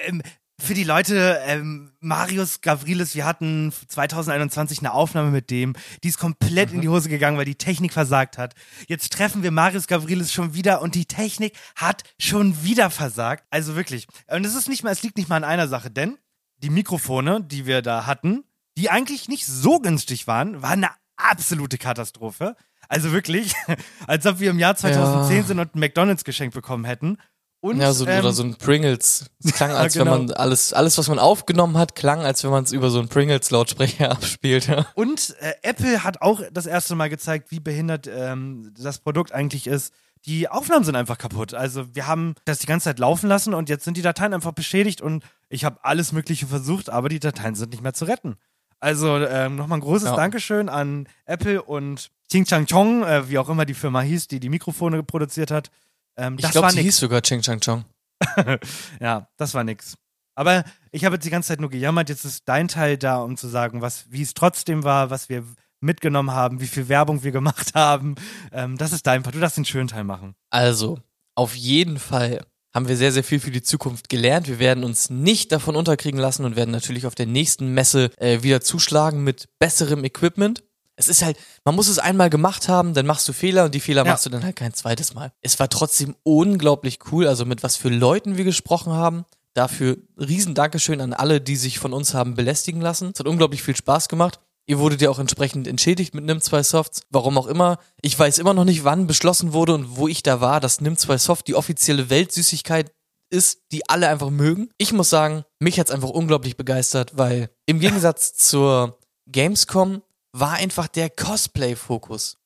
Ähm, für die Leute, ähm, Marius Gavrilis, wir hatten 2021 eine Aufnahme mit dem, die ist komplett in die Hose gegangen, weil die Technik versagt hat. Jetzt treffen wir Marius Gavrilis schon wieder und die Technik hat schon wieder versagt. Also wirklich. Und es ist nicht mal, es liegt nicht mal an einer Sache, denn die Mikrofone, die wir da hatten, die eigentlich nicht so günstig waren, waren eine absolute Katastrophe. Also wirklich, <laughs> als ob wir im Jahr 2010 Ja. sind und ein McDonalds geschenkt bekommen hätten. Und, Ja, so, ähm, oder so ein Pringles. Es klang, <laughs> als genau. wenn man alles, alles, was man aufgenommen hat, klang, als wenn man es über so einen Pringles-Lautsprecher <laughs> abspielt. Ja. Und äh, Apple hat auch das erste Mal gezeigt, wie behindert ähm, das Produkt eigentlich ist. Die Aufnahmen sind einfach kaputt. Also wir haben das die ganze Zeit laufen lassen und jetzt sind die Dateien einfach beschädigt und ich habe alles Mögliche versucht, aber die Dateien sind nicht mehr zu retten. Also ähm, nochmal ein großes Ja. Dankeschön an Apple und Ching Chang Chong, äh, wie auch immer die Firma hieß, die die Mikrofone produziert hat. Ähm, Ich glaube, sie hieß sogar Ching Chang Chong. <laughs> Ja, das war nix. Aber ich habe jetzt die ganze Zeit nur gejammert. Jetzt ist dein Teil da, um zu sagen, was, wie es trotzdem war, was wir mitgenommen haben, wie viel Werbung wir gemacht haben. Ähm, das ist dein Part. Du darfst den schönen Teil machen. Also, auf jeden Fall haben wir sehr, sehr viel für die Zukunft gelernt. Wir werden uns nicht davon unterkriegen lassen und werden natürlich auf der nächsten Messe äh, wieder zuschlagen mit besserem Equipment. Es ist halt, man muss es einmal gemacht haben, dann machst du Fehler und die Fehler Ja. machst du dann halt kein zweites Mal. Es war trotzdem unglaublich cool, also mit was für Leuten wir gesprochen haben. Dafür riesen Dankeschön an alle, die sich von uns haben belästigen lassen. Es hat unglaublich viel Spaß gemacht. Ihr wurdet ja auch entsprechend entschädigt mit NIM2 Softs. Warum auch immer. Ich weiß immer noch nicht, wann beschlossen wurde und wo ich da war, dass NIM2 Soft die offizielle Weltsüßigkeit ist, die alle einfach mögen. Ich muss sagen, mich hat's einfach unglaublich begeistert, weil im Gegensatz <laughs> zur Gamescom war einfach der Cosplay-Fokus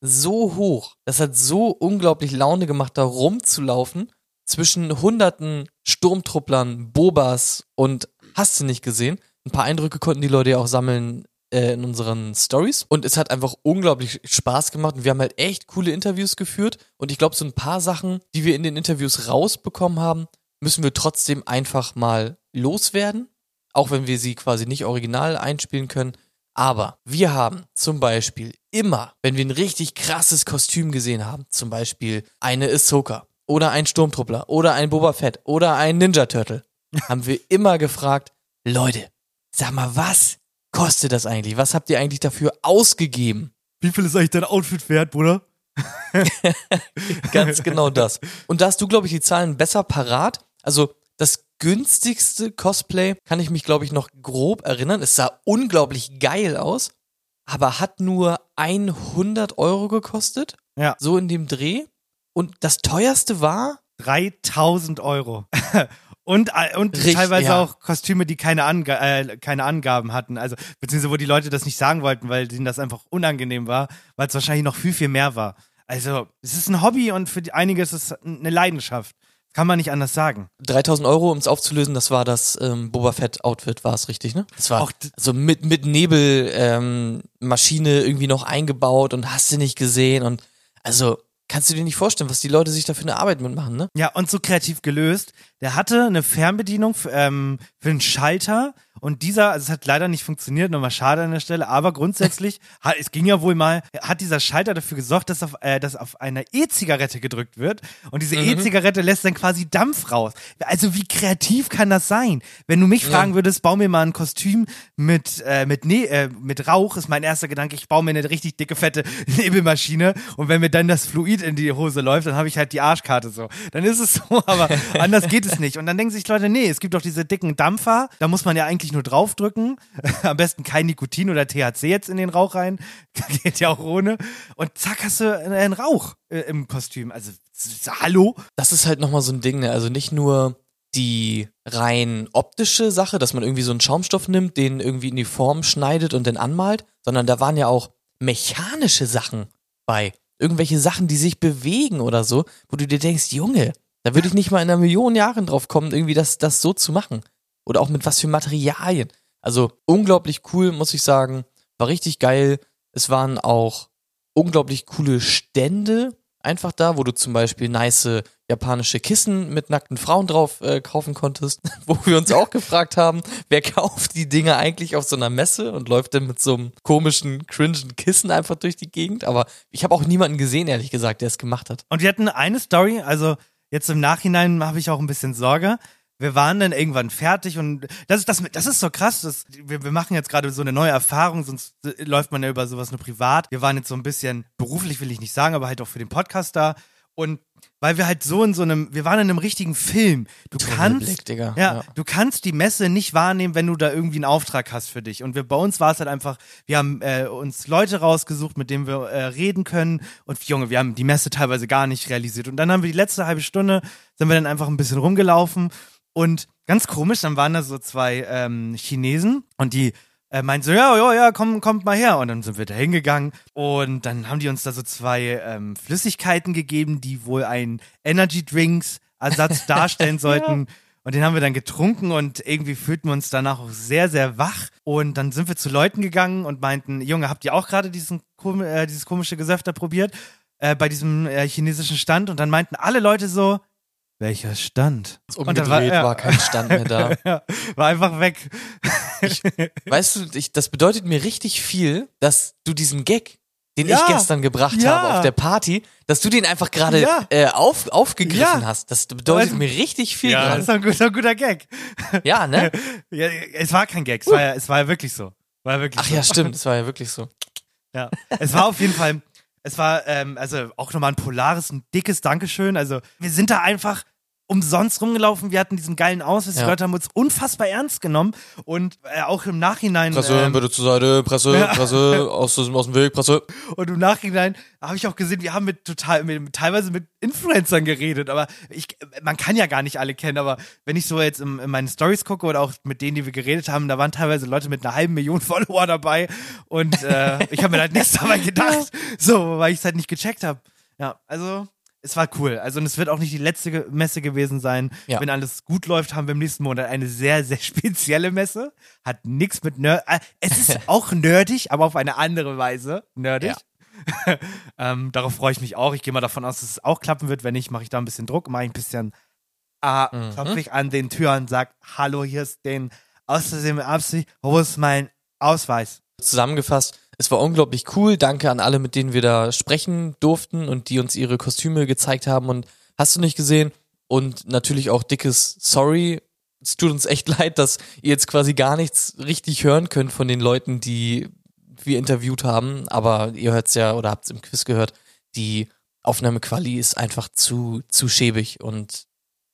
so hoch. Das hat so unglaublich Laune gemacht, da rumzulaufen zwischen hunderten Sturmtrupplern, Bobas und hast du nicht gesehen. Ein paar Eindrücke konnten die Leute ja auch sammeln äh, in unseren Stories. Und es hat einfach unglaublich Spaß gemacht. Und wir haben halt echt coole Interviews geführt. Und ich glaube, so ein paar Sachen, die wir in den Interviews rausbekommen haben, müssen wir trotzdem einfach mal loswerden. Auch wenn wir sie quasi nicht original einspielen können. Aber wir haben zum Beispiel immer, wenn wir ein richtig krasses Kostüm gesehen haben, zum Beispiel eine Ahsoka oder ein Sturmtruppler oder ein Boba Fett oder ein Ninja Turtle, <laughs> haben wir immer gefragt, Leute, sag mal, was kostet das eigentlich? Was habt ihr eigentlich dafür ausgegeben? Wie viel ist eigentlich dein Outfit wert, Bruder? <laughs> Ganz genau das. Und da hast du, glaube ich, die Zahlen besser parat. Also das günstigste Cosplay kann ich mich, glaube ich, noch grob erinnern. Es sah unglaublich geil aus, aber hat nur 100 Euro gekostet. Ja. So in dem Dreh. Und das teuerste war 3000 Euro. <laughs> Und, äh, und Richtig, teilweise ja. auch Kostüme, die keine, Ange äh, keine Angaben hatten. Also, beziehungsweise wo die Leute das nicht sagen wollten, weil denen das einfach unangenehm war, weil es wahrscheinlich noch viel, viel mehr war. Also, es ist ein Hobby und für die, einige ist es eine Leidenschaft. Kann man nicht anders sagen. 3000 Euro, um es aufzulösen, das war das ähm, Boba Fett Outfit, war es richtig, ne? Das war Auch so mit, mit Nebelmaschine ähm, Maschine irgendwie noch eingebaut und hast du nicht gesehen und also kannst du dir nicht vorstellen, was die Leute sich da für eine Arbeit mitmachen, ne? Ja, und so kreativ gelöst. Der hatte eine Fernbedienung für, ähm, für einen Schalter und dieser, also es hat leider nicht funktioniert, nochmal schade an der Stelle, aber grundsätzlich, <laughs> hat, es ging ja wohl mal, hat dieser Schalter dafür gesorgt, dass auf, äh, dass auf einer E-Zigarette gedrückt wird und diese E-Zigarette lässt dann quasi Dampf raus. Also wie kreativ kann das sein? Wenn du mich fragen würdest, bau mir mal ein Kostüm mit, äh, mit, ne äh, mit Rauch, ist mein erster Gedanke, ich baue mir eine richtig dicke, fette <laughs> Nebelmaschine und wenn mir dann das Fluid in die Hose läuft, dann habe ich halt die Arschkarte so. Dann ist es <laughs> so, aber anders geht es nicht. Und dann denken sich Leute, nee, es gibt doch diese dicken Dampfer, da muss man ja eigentlich nur draufdrücken. <laughs> Am besten kein Nikotin oder THC jetzt in den Rauch rein. <laughs> Geht ja auch ohne. Und zack, hast du einen Rauch äh, im Kostüm. Also, hallo? Das ist halt nochmal so ein Ding, ne? Also nicht nur die rein optische Sache, dass man irgendwie so einen Schaumstoff nimmt, den irgendwie in die Form schneidet und dann anmalt, sondern da waren ja auch mechanische Sachen bei. Irgendwelche Sachen, die sich bewegen oder so, wo du dir denkst, Junge, da würde ich nicht mal in einer Million Jahren drauf kommen, irgendwie das, das so zu machen. Oder auch mit was für Materialien. Also unglaublich cool, muss ich sagen. War richtig geil. Es waren auch unglaublich coole Stände einfach da, wo du zum Beispiel nice japanische Kissen mit nackten Frauen drauf äh, kaufen konntest, <laughs> wo wir uns auch gefragt haben, wer kauft die Dinge eigentlich auf so einer Messe und läuft dann mit so einem komischen, cringen Kissen einfach durch die Gegend. Aber ich habe auch niemanden gesehen, ehrlich gesagt, der es gemacht hat. Und wir hatten eine Story, also jetzt im Nachhinein habe ich auch ein bisschen Sorge. Wir waren dann irgendwann fertig und das ist, das, das ist so krass. Das, wir, wir machen jetzt gerade so eine neue Erfahrung, sonst äh, läuft man ja über sowas nur privat. Wir waren jetzt so ein bisschen beruflich, will ich nicht sagen, aber halt auch für den Podcast da. Und weil wir halt so in so einem, wir waren in einem richtigen Film. Du kannst, Tunnelblick, Digga. ja, Ja. du kannst die Messe nicht wahrnehmen, wenn du da irgendwie einen Auftrag hast für dich. Und wir, bei uns war es halt einfach, wir haben äh, uns Leute rausgesucht, mit denen wir äh, reden können. Und Junge, wir haben die Messe teilweise gar nicht realisiert. Und dann haben wir die letzte halbe Stunde, sind wir dann einfach ein bisschen rumgelaufen. Und ganz komisch, dann waren da so zwei ähm, Chinesen und die äh, meinten so, ja, ja, ja, komm, kommt mal her. Und dann sind wir da hingegangen und dann haben die uns da so zwei ähm, Flüssigkeiten gegeben, die wohl ein Energy Drinks Ersatz <laughs> darstellen sollten. Und den haben wir dann getrunken und irgendwie fühlten wir uns danach auch sehr, sehr wach. Und dann sind wir zu Leuten gegangen und meinten, Junge, habt ihr auch gerade diesen äh, dieses komische Gesöfter probiert? Äh, bei diesem äh, chinesischen Stand. Und dann meinten alle Leute so, welcher Stand? Und Umgedreht war- ja. war kein Stand mehr da. <laughs> ja, war einfach weg. Weißt du, ich, das bedeutet mir richtig viel, dass du diesen Gag, den Ja, ich gestern gebracht ja. habe auf der Party, dass du den einfach gerade Ja. äh, auf, aufgegriffen Ja. hast. Das bedeutet mir richtig viel Ja, das ist ein guter, guter Gag. Ja, ne? <laughs> Ja, es war kein Gag, es war ja, es war ja wirklich so. War ja wirklich Ach so. ja, stimmt, <laughs> das war ja wirklich so. Ja, es war auf jeden Fall, es war ähm, also auch nochmal ein polares, ein dickes Dankeschön. Also wir sind da einfach umsonst rumgelaufen. Wir hatten diesen geilen Ausweis. Die Ja. Leute haben uns unfassbar ernst genommen und äh, auch im Nachhinein. Presse, ähm, bitte zur Seite, Presse, Ja. Presse, aus, dem- aus dem Weg, Presse. Und im Nachhinein habe ich auch gesehen, wir haben mit total, mit, teilweise mit Influencern geredet, aber ich, man kann ja gar nicht alle kennen, aber wenn ich so jetzt in, in meine Stories gucke oder auch mit denen, die wir geredet haben, da waren teilweise Leute mit einer halben Million <laughs> Follower dabei und äh, ich habe mir halt nichts dabei gedacht, <laughs> so, weil ich es halt nicht gecheckt habe. Ja, also es war cool. Also und es wird auch nicht die letzte Messe gewesen sein. Ja. Wenn alles gut läuft, haben wir im nächsten Monat eine sehr, sehr <laughs> spezielle Messe. Hat nichts mit Nerd. Äh, es ist <laughs> auch nerdig, aber auf eine andere Weise nerdig. <laughs> ähm, darauf freue ich mich auch. Ich gehe mal davon aus, dass es auch klappen wird. Wenn nicht, mache ich da ein bisschen Druck, mache ich ein bisschen äh, Mhm. klopfe ich an den Türen und sag, hallo, hier ist den mit Absicht, wo ist mein Ausweis? Zusammengefasst, es war unglaublich cool. Danke an alle, mit denen wir da sprechen durften und die uns ihre Kostüme gezeigt haben. Und hast du nicht gesehen? Und natürlich auch dickes Sorry. Es tut uns echt <laughs> leid, dass ihr jetzt quasi gar nichts richtig hören könnt von den Leuten, die wir interviewt haben. Aber ihr hört's ja oder habt's im Quiz gehört. Die Aufnahmequali ist einfach zu, zu schäbig und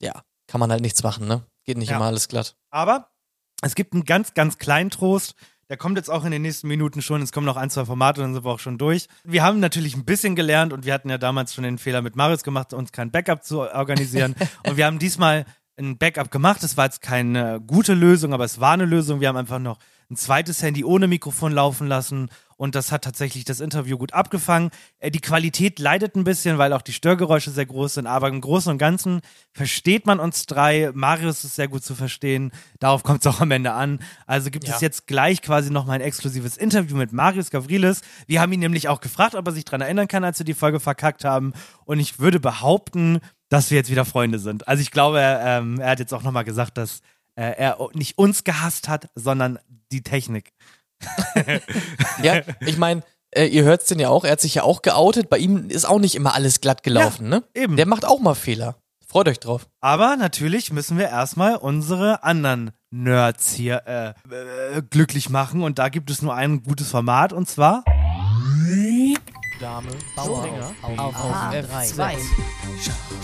ja, kann man halt nichts machen, ne? Geht nicht Ja. immer alles glatt. Aber es gibt einen ganz, ganz kleinen Trost. Der kommt jetzt auch in den nächsten Minuten schon. Es kommen noch ein, zwei Formate, dann sind wir auch schon durch. Wir haben natürlich ein bisschen gelernt und wir hatten ja damals schon den Fehler mit Marius gemacht, uns kein Backup zu organisieren. <laughs> und wir haben diesmal ein Backup gemacht. Es war jetzt keine gute Lösung, aber es war eine Lösung. Wir haben einfach noch ein zweites Handy ohne Mikrofon laufen lassen und das hat tatsächlich das Interview gut abgefangen. Äh, Die Qualität leidet ein bisschen, weil auch die Störgeräusche sehr groß sind, aber im Großen und Ganzen versteht man uns drei. Marius ist sehr gut zu verstehen. Darauf kommt es auch am Ende an. Also gibt Ja. es jetzt gleich quasi noch mal ein exklusives Interview mit Marius Gavrilis. Wir haben ihn nämlich auch gefragt, ob er sich daran erinnern kann, als wir die Folge verkackt haben. Und ich würde behaupten, dass wir jetzt wieder Freunde sind. Also ich glaube, er, ähm, er hat jetzt auch noch mal gesagt, dass äh, er nicht uns gehasst hat, sondern die Technik. <laughs> Ja, ich meine, äh, ihr hört's denn ja auch, er hat sich ja auch geoutet. Bei ihm ist auch nicht immer alles glatt gelaufen, ne? eben. Der macht auch mal Fehler. Freut euch drauf. Aber natürlich müssen wir erstmal unsere anderen Nerds hier äh, äh, glücklich machen. Und da gibt es nur ein gutes Format und zwar. Dame, Bauer, auf, auf F2.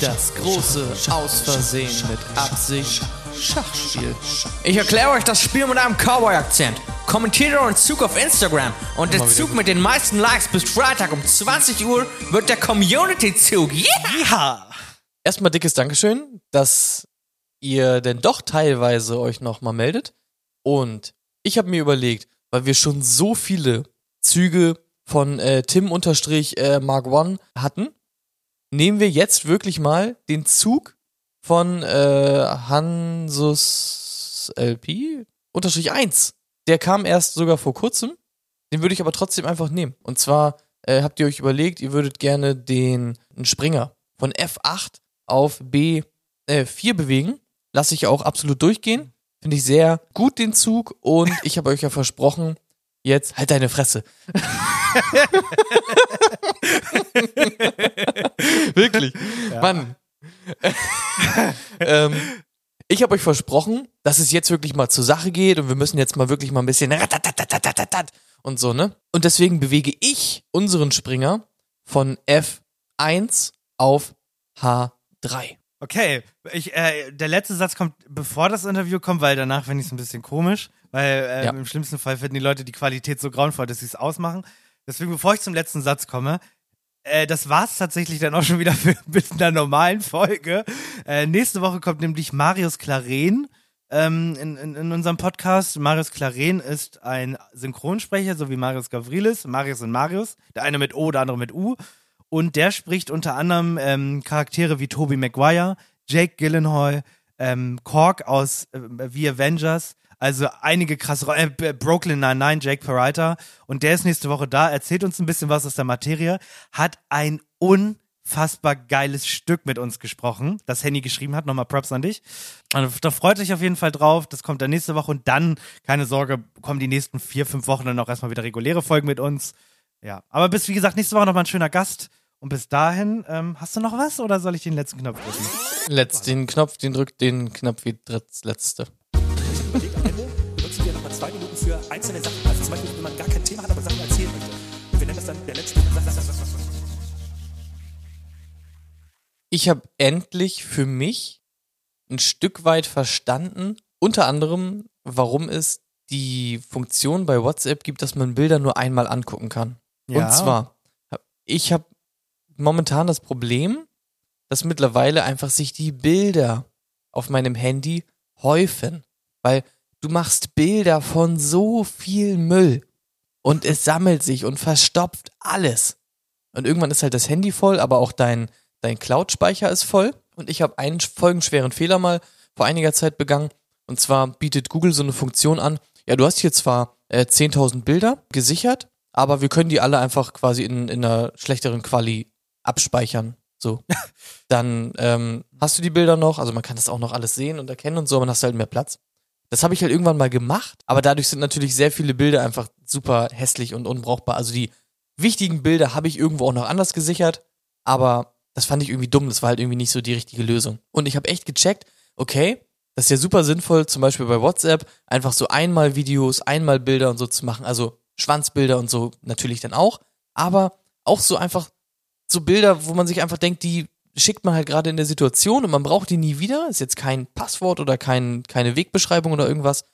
Das große Ausversehen mit Absicht Schachspiel. Ich erkläre euch das Spiel mit einem Cowboy-Akzent. Kommentiert euren Zug auf Instagram und der Zug mit den meisten Likes bis Freitag um 20 Uhr wird der Community-Zug. Yeah! Ja! Erstmal dickes Dankeschön, dass ihr denn doch teilweise euch nochmal meldet. Und ich habe mir überlegt, weil wir schon so viele Züge von äh, Tim unterstrich äh, Mark One hatten, nehmen wir jetzt wirklich mal den Zug von äh, Hansus LP unterstrich 1. Der kam erst sogar vor kurzem. Den würde ich aber trotzdem einfach nehmen. Und zwar äh, habt ihr euch überlegt, ihr würdet gerne den Springer von F8 auf B4 äh, 4 bewegen. Lasse ich auch absolut durchgehen. Finde ich sehr gut den Zug und ich habe euch ja versprochen, jetzt halt deine Fresse. <laughs> <laughs> Wirklich. Mann. <laughs> ähm, ich habe euch versprochen, dass es jetzt wirklich mal zur Sache geht und wir müssen jetzt mal wirklich mal ein bisschen und so, ne? Und deswegen bewege ich unseren Springer von F1 auf H3. Okay, ich, äh, der letzte Satz kommt, bevor das Interview kommt, weil danach finde ich es ein bisschen komisch, weil äh, Ja. im schlimmsten Fall finden die Leute die Qualität so grauenvoll, dass sie es ausmachen. Deswegen, bevor ich zum letzten Satz komme, äh, das war's tatsächlich dann auch schon wieder für, <laughs> mit einer normalen Folge. Äh, nächste Woche kommt nämlich Marius Claren ähm, in, in, in unserem Podcast. Marius Claren ist ein Synchronsprecher, so wie Marius Gavrilis. Marius und Marius. Der eine mit O, der andere mit U. Und der spricht unter anderem ähm, Charaktere wie Tobey Maguire, Jake Gyllenhaal, ähm, Cork aus äh, The Avengers, also einige krasse Rollen, äh, Brooklyn Nine-Nine, Jake Peralta. Und der ist nächste Woche da, erzählt uns ein bisschen was aus der Materie, hat ein unfassbar geiles Stück mit uns gesprochen, das Henny geschrieben hat. Nochmal Props an dich. Also, da freut euch auf jeden Fall drauf. Das kommt dann nächste Woche und dann, keine Sorge, kommen die nächsten vier, fünf Wochen dann auch erstmal wieder reguläre Folgen mit uns. Ja, aber bis, wie gesagt, nächste Woche nochmal ein schöner Gast. Und bis dahin, ähm, hast du noch was oder soll ich den letzten Knopf drücken? Letzt, den Knopf, den drückt den Knopf wie das letzte. Überlegt am Ende, benutzen wir nochmal zwei Minuten für einzelne Sachen. Also zum Beispiel, wenn man gar kein Thema hat, aber Sachen erzählen möchte. Und wir nennen das dann der letzte. Ich habe endlich für mich ein Stück weit verstanden, unter anderem, warum es die Funktion bei WhatsApp gibt, dass man Bilder nur einmal angucken kann. Ja. Und zwar, ich habe momentan das Problem, dass mittlerweile einfach sich die Bilder auf meinem Handy häufen, weil du machst Bilder von so viel Müll und es sammelt sich und verstopft alles. Und irgendwann ist halt das Handy voll, aber auch dein, dein Cloud-Speicher ist voll. Und ich habe einen folgenschweren Fehler mal vor einiger Zeit begangen. Und zwar bietet Google so eine Funktion an. Ja, du hast hier zwar äh, 10.000 Bilder gesichert, aber wir können die alle einfach quasi in, in einer schlechteren Quali abspeichern. So. <laughs> Dann ähm, hast du die Bilder noch, also man kann das auch noch alles sehen und erkennen und so, aber dann hast du halt mehr Platz. Das habe ich halt irgendwann mal gemacht, aber dadurch sind natürlich sehr viele Bilder einfach super hässlich und unbrauchbar. Also die wichtigen Bilder habe ich irgendwo auch noch anders gesichert, aber das fand ich irgendwie dumm, das war halt irgendwie nicht so die richtige Lösung. Und ich habe echt gecheckt, okay, das ist ja super sinnvoll, zum Beispiel bei WhatsApp, einfach so einmal Videos, einmal Bilder und so zu machen, also Schwanzbilder und so natürlich dann auch, aber auch so einfach so Bilder, wo man sich einfach denkt, die schickt man halt gerade in der Situation und man braucht die nie wieder, ist jetzt kein Passwort oder kein, keine Wegbeschreibung oder irgendwas.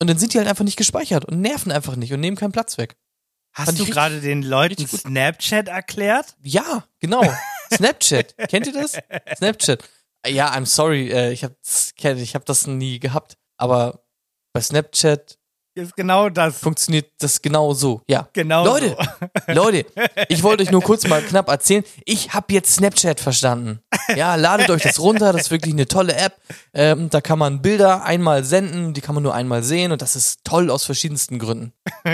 Und dann sind die halt einfach nicht gespeichert und nerven einfach nicht und nehmen keinen Platz weg. Hast du gerade den Leuten. Snapchat erklärt? Ja, genau. <laughs> Snapchat. Kennt ihr das? Snapchat. Ja, I'm sorry, äh, ich habe ich hab das nie gehabt, aber bei Snapchat Ist genau das. funktioniert das genau so. Ja. Genau Leute, <laughs> Leute, ich wollte euch nur kurz mal knapp erzählen, ich habe jetzt Snapchat verstanden. Ja, ladet euch das runter, das ist wirklich eine tolle App. Ähm, da kann man Bilder einmal senden, die kann man nur einmal sehen und das ist toll aus verschiedensten Gründen. <laughs>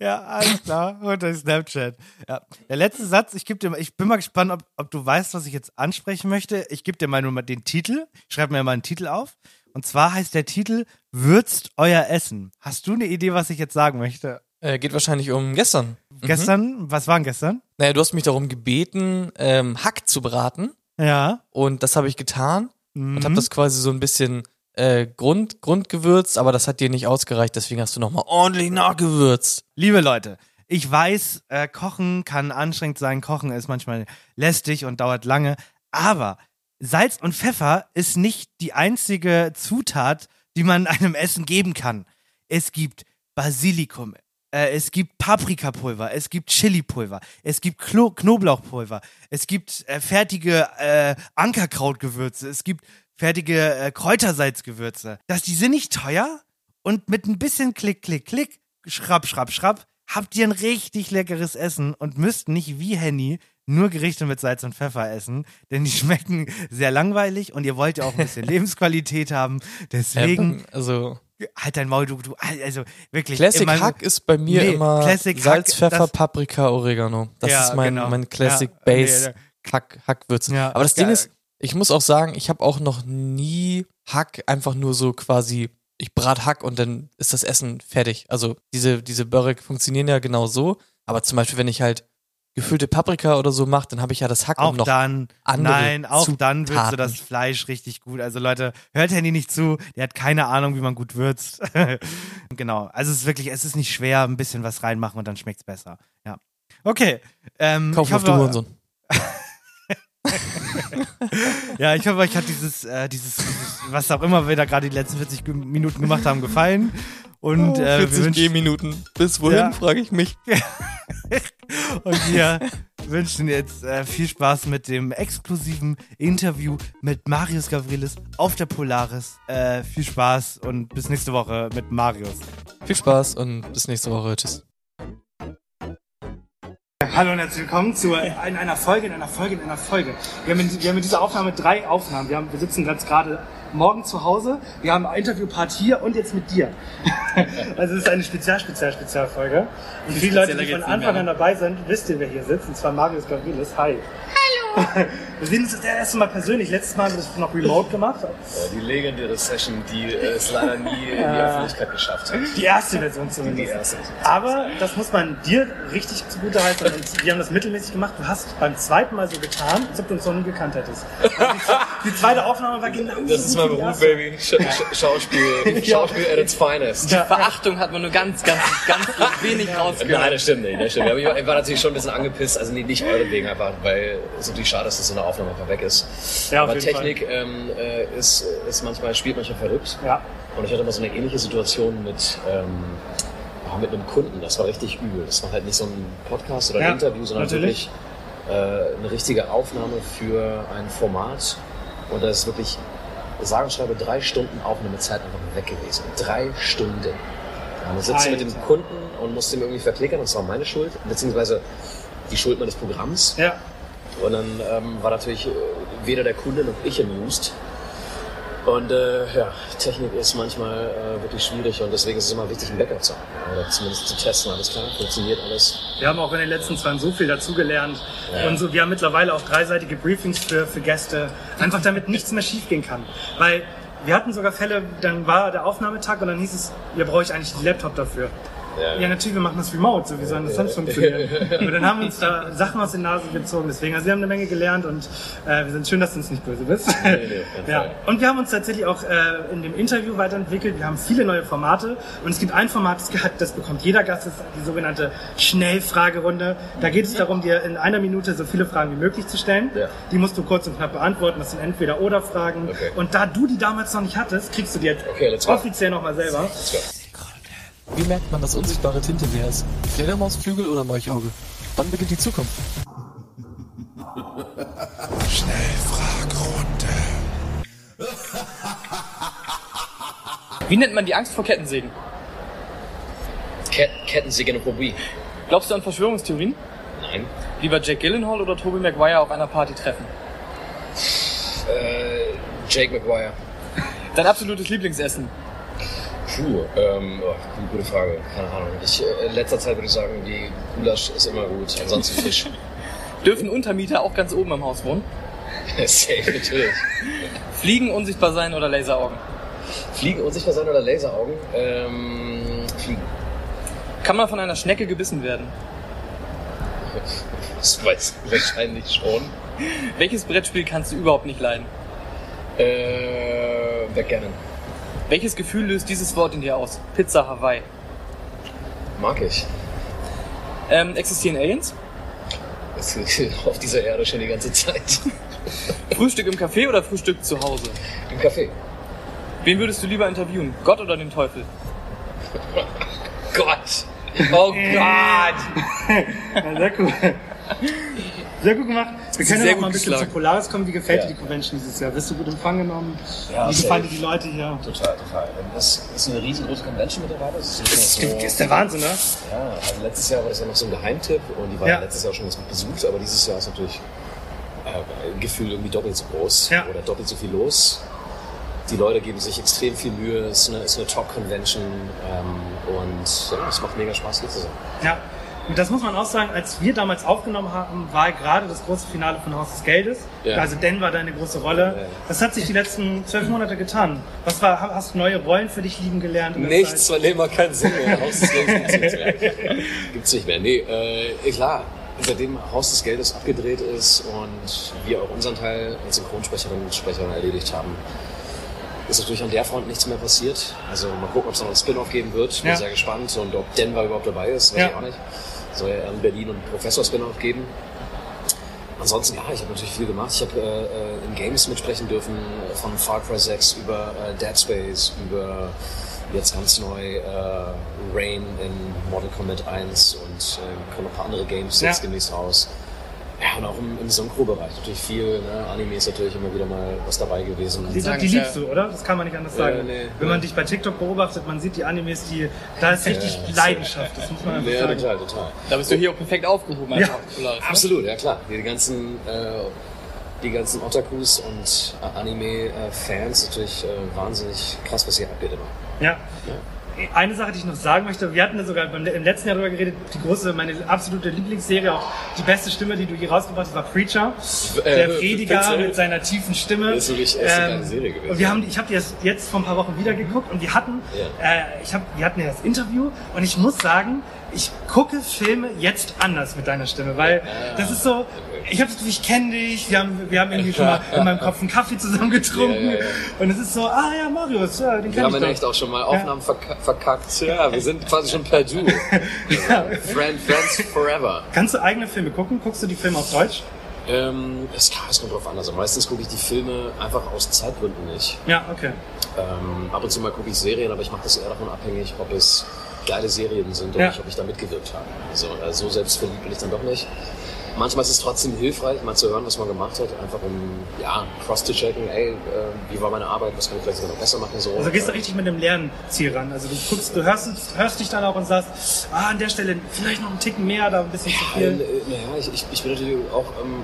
Ja, alles klar. Und der Snapchat. Ja. Der letzte Satz, ich gebe dir mal, ich bin mal gespannt, ob, ob du weißt, was ich jetzt ansprechen möchte. Ich gebe dir mal nur mal den Titel. Ich schreibe mir mal einen Titel auf. Und zwar heißt der Titel Würzt euer Essen. Hast du eine Idee, was ich jetzt sagen möchte? Äh, geht wahrscheinlich um gestern. Mhm. Gestern, was war denn gestern? Naja, du hast mich darum gebeten, ähm, Hack zu braten Ja. und das habe ich getan Mhm. und habe das quasi so ein bisschen äh, Grund, Grundgewürzt, aber das hat dir nicht ausgereicht, deswegen hast du nochmal ordentlich nachgewürzt. Liebe Leute, ich weiß, äh, Kochen kann anstrengend sein, Kochen ist manchmal lästig und dauert lange, aber Salz und Pfeffer ist nicht die einzige Zutat, die man einem Essen geben kann. Es gibt Basilikum, äh, es gibt Paprikapulver, es gibt Chilipulver, es gibt Klo Knoblauchpulver, es gibt äh, fertige äh, Ankerkrautgewürze, es gibt fertige äh, Kräutersalzgewürze. Das, die sind nicht teuer und mit ein bisschen Klick, Klick, Klick, schrapp, schrapp, schrapp, habt ihr ein richtig leckeres Essen und müsst nicht wie Henny nur Gerichte mit Salz und Pfeffer essen, denn die <laughs> schmecken sehr langweilig und ihr wollt ja auch ein bisschen <laughs> Lebensqualität haben. Deswegen Ähm, also halt dein Maul, du, du, also wirklich. Classic immer- Hack ist bei mir Nee, immer Classic Salz, Hack, Pfeffer, das- Paprika, Oregano. Das Ja, ist mein, genau. mein Classic Ja, Base nee, Hack, Hackwürze. Ja, Aber das Ding ist, ich muss auch sagen, ich habe auch noch nie Hack einfach nur so quasi, ich brat Hack und dann ist das Essen fertig. Also diese, diese Börek funktionieren ja genau so. Aber zum Beispiel, wenn ich halt gefüllte Paprika oder so mache, dann habe ich ja das Hack Auch und noch dann, andere nein, auch dann würzt du Zutaten. das Fleisch richtig gut. Also Leute, hört Handy nicht zu, der hat keine Ahnung, wie man gut würzt. <laughs> genau, also es ist wirklich, es ist nicht schwer, ein bisschen was reinmachen und dann schmeckt's besser. Ja. Okay. Ähm, Kauf ich auf du Hurensohn. <laughs> Ja, ich hoffe, euch hat dieses, äh, dieses, dieses, was auch immer wir da gerade die letzten 40 Ge- Minuten gemacht haben, gefallen. Und, äh, wir 40 wünschen, Gehminuten. Bis wohin, Ja. frage ich mich. <laughs> und wir wünschen jetzt äh, viel Spaß mit dem exklusiven Interview mit Marius Gavrilis auf der Polaris. Äh, viel Spaß und bis nächste Woche mit Marius. Viel Spaß und bis nächste Woche. Tschüss. Hallo und herzlich willkommen zu in einer Folge, in einer Folge, in einer Folge. Wir haben in, wir haben in dieser Aufnahme drei Aufnahmen. Wir, haben, wir sitzen ganz gerade morgen zu Hause. Wir haben ein Interviewpart hier und jetzt mit dir. <laughs> Also es ist eine Spezial, Spezial, Spezialfolge. Und viele Leute, die von Anfang an dabei sind, wisst ihr, wer hier sitzt. Und zwar Marius Gavrilis. Hi. Hallo. <laughs> Wir sehen uns das erste Mal persönlich. Letztes Mal haben wir das noch remote gemacht. Die legendäre Session, die äh, es leider nie in die Öffentlichkeit geschafft hat. Die erste Version zumindest. Die erste Version. Aber das muss man dir richtig zugute halten. Und wir haben das mittelmäßig gemacht. Du hast beim zweiten Mal so getan, als ob du uns noch nie gekannt hättest. Also die, die zweite Aufnahme war genau Das ist mein Beruf, Baby. Sch Sch Schauspiel, <laughs> Schauspiel at its finest. Die Verachtung hat man nur ganz, ganz, ganz wenig rausgehört. Nein, das stimmt nicht. Das stimmt. Aber ich war, ich war natürlich schon ein bisschen angepisst. Also nee, nicht euretwegen einfach, weil es natürlich schade ist, dass so eine Aufnahme einfach weg ist. Ja, Aber Technik ähm, äh, ist, ist manchmal, spielt manchmal verrückt. Ja. Und ich hatte mal so eine ähnliche Situation mit, ähm, mit einem Kunden. Das war richtig übel. Das war halt nicht so ein Podcast oder ein Ja, Interview, sondern natürlich. wirklich äh, eine richtige Aufnahme für ein Format. Und da ist wirklich, sage und schreibe, drei Stunden Aufnahmezeit einfach weg gewesen. Drei Stunden. Ja, man sitzt mit dem. Kunden und muss dem irgendwie verklickern, und zwar meine Schuld, beziehungsweise die Schuld meines Programms. Ja. Und dann ähm, war natürlich äh, weder der Kunde noch ich amused. Und äh, ja, Technik ist manchmal äh, wirklich schwierig und deswegen ist es immer wichtig, ein Backup zu haben. Oder zumindest zu testen, alles klar, funktioniert alles. Wir haben auch in den letzten zwei Jahren so viel dazugelernt. Ja. Und so, wir haben mittlerweile auch dreiseitige Briefings für, für Gäste. Einfach damit nichts mehr schiefgehen kann. Weil wir hatten sogar Fälle, dann war der Aufnahmetag und dann hieß es, ihr brauche ich eigentlich einen Laptop dafür. Ja. Ja, natürlich, wir machen das remote, so wie soll das sonst funktionieren? <laughs> Aber dann haben wir uns da Sachen aus den Nasen gezogen, deswegen, also wir haben eine Menge gelernt und äh, wir sind schön, dass du uns nicht böse bist. Nee, nee, ja. Und wir haben uns tatsächlich auch äh, in dem Interview weiterentwickelt, wir haben viele neue Formate und es gibt ein Format, das, hat, das bekommt jeder Gast, das ist die sogenannte Schnellfragerunde. Da geht es darum, dir in einer Minute so viele Fragen wie möglich zu stellen. Ja. Die musst du kurz und knapp beantworten, das sind entweder oder Fragen. Okay. Und da du die damals noch nicht hattest, kriegst du die jetzt Okay, offiziell nochmal selber. Let's go. Wie merkt man, dass unsichtbare Tinte leer ist? Fledermausflügel oder Molchauge? Wann beginnt die Zukunft? Wie nennt man die Angst vor Kettensägen? Ket Kettensägenephobie. Glaubst du an Verschwörungstheorien? Nein. Lieber Jack Gyllenhaal oder Tobey Maguire auf einer Party treffen? Äh, Jake McGuire. Dein absolutes Lieblingsessen? Puh, ähm, oh, gute Frage. Keine Ahnung. Ich, äh, in letzter Zeit würde ich sagen, die Gulasch ist immer gut. Ansonsten Fisch. <laughs> Dürfen Untermieter auch ganz oben im Haus wohnen? <laughs> Safe, natürlich. Fliegen, unsichtbar sein oder Laseraugen? Fliegen unsichtbar sein oder Laseraugen? Ähm, fliegen. Kann man von einer Schnecke gebissen werden? <laughs> Das weiß ich wahrscheinlich schon. Welches Brettspiel kannst du überhaupt nicht leiden? Äh, Backgammon. Welches Gefühl löst dieses Wort in dir aus? Pizza Hawaii. Mag ich. Ähm, existieren Aliens? Das ist <laughs> auf dieser Erde schon die ganze Zeit. <laughs> Frühstück im Café oder Frühstück zu Hause? Im Café. Wen würdest du lieber interviewen? Gott oder den Teufel? <laughs> Gott! Oh Gott! Sehr cool. Sehr gut gemacht. Wir können ja noch mal ein bisschen geschlagen. zu Polaris kommen. Wie gefällt Ja. dir die Convention dieses Jahr? Wirst du gut empfangen genommen? Ja, Wie gefallen dir die Leute hier? Total, total. Das ist eine riesengroße Convention mittlerweile. Das ist, Das so, ist der Wahnsinn, ne? Ja, also letztes Jahr war das ja noch so ein Geheimtipp und die war Ja. letztes Jahr schon ganz gut besucht, aber dieses Jahr ist natürlich äh, Gefühl irgendwie doppelt so groß Ja. oder doppelt so viel los. Die Leute geben sich extrem viel Mühe, es ist eine, eine Top-Convention ähm, und ja, es macht mega Spaß hier zu sein. Ja. Und das muss man auch sagen, als wir damals aufgenommen haben, war gerade das große Finale von Haus des Geldes. Ja. Also Denver deine große Rolle. Ja. Was hat sich die letzten zwölf Monate getan? Was war, hast du neue Rollen für dich lieben gelernt? Nichts, weil immer keinen Sinn mehr. Haus des Geldes gibt's nicht mehr. <laughs> Gibt's nicht mehr. Nee, äh, klar. Seitdem Haus des Geldes abgedreht ist und wir auch unseren Teil als Synchronsprecherinnen und Sprecher erledigt haben, ist natürlich an der Front nichts mehr passiert. Also mal gucken, ob es noch einen Spin-off geben wird. Ich bin Ja. sehr gespannt und ob Denver überhaupt dabei ist, weiß ich auch nicht. Soll ja in Berlin und Professor Spin-off geben. Ansonsten, ja, ich habe natürlich viel gemacht. Ich habe äh, äh, in Games mitsprechen dürfen, äh, von Far Cry 6 über äh, Dead Space, über jetzt ganz neu äh, Rain in Mortal Kombat 1 und äh, kommen noch ein paar andere Games Ja. jetzt demnächst raus. Ja, und auch im, im Synchro-Bereich natürlich viel. Ne? Anime ist natürlich immer wieder mal was dabei gewesen. Die, die liebst du, oder? Das kann man nicht anders sagen. Äh, nee. Wenn man dich bei TikTok beobachtet, man sieht die Animes, die, da ist richtig Ja, Leidenschaft, das muss man einfach Ja, sagen. total, total. Da bist du hier auch perfekt aufgehoben Ja. Polaris. Ne? Absolut, ja klar. Die ganzen, äh, die ganzen Otakus und äh, Anime-Fans natürlich äh, wahnsinnig krass, was hier abgeht immer. Ja. Eine Sache, die ich noch sagen möchte, wir hatten ja sogar beim, im letzten Jahr darüber geredet, die große, meine absolute Lieblingsserie, auch die beste Stimme, die du je rausgebracht hast, war Preacher. Der Äh, Prediger mit seiner tiefen Stimme. Ähm, Das ist wirklich- eine geile Serie gewesen. Und wir haben, ich habe die erst jetzt vor ein paar Wochen wieder geguckt und wir hatten, Ja. äh, ich hab, wir hatten ja das Interview und ich muss sagen, ich gucke Filme jetzt anders mit deiner Stimme, weil das ist so, ich habe das Gefühl, ich kenne dich, wir haben, wir haben irgendwie schon mal <laughs> in meinem Kopf einen Kaffee zusammen getrunken Ja, ja, ja. und es ist so, ah ja, Marius, ja, den Wir kenn haben ich in doch. echt auch schon mal Aufnahmen verka verkackt. Ja, wir sind quasi schon per Du. <laughs> Friend, Friends Forever. Kannst du eigene Filme gucken? Guckst du die Filme auf Deutsch? Ähm, es, klar, es kommt drauf an. Also meistens gucke ich die Filme einfach aus Zeitgründen nicht. Ja, okay. Ähm, ab und zu mal gucke ich Serien, aber ich mache das eher davon abhängig, ob es geile Serien sind und Ja. nicht, ob ich da mitgewirkt habe. Also äh, so selbstverliebt bin ich dann doch nicht. Manchmal ist es trotzdem hilfreich, mal zu hören, was man gemacht hat, einfach um ja, cross zu checken, ey, äh, wie war meine Arbeit, was kann ich vielleicht noch besser machen. So. Also gehst du richtig mit dem Lernziel ran. Also du guckst, du hörst, hörst dich dann auch und sagst, ah, an der Stelle vielleicht noch einen Ticken mehr, da ein bisschen zu Weil, viel. äh, naja, ich, ich, ich bin natürlich auch ähm,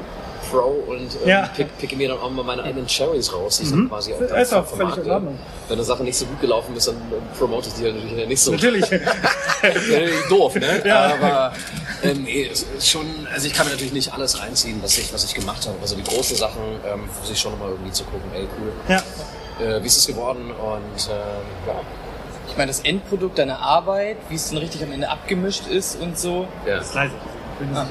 Pro und ähm, Ja. pick, picke mir dann auch mal meine eigenen Cherries raus. Ich Mhm. quasi auch Das ist auch völlig in Ordnung. Wenn eine Sache nicht so gut gelaufen ist, dann ähm, promote ich die halt natürlich nicht so. Natürlich. <laughs> ja, natürlich doof, ne? Ja. Aber ähm, eh, es ist schon, also ich kann mir natürlich nicht alles reinziehen, was ich, was ich gemacht habe. Also die großen Sachen ähm, versuche ich schon nochmal irgendwie zu gucken, ey cool. Ja. Äh, wie ist es geworden? Und äh, ja. Ich meine, das Endprodukt deiner Arbeit, wie es dann richtig am Ende abgemischt ist und so. Ja. ist leise. Bin Ah.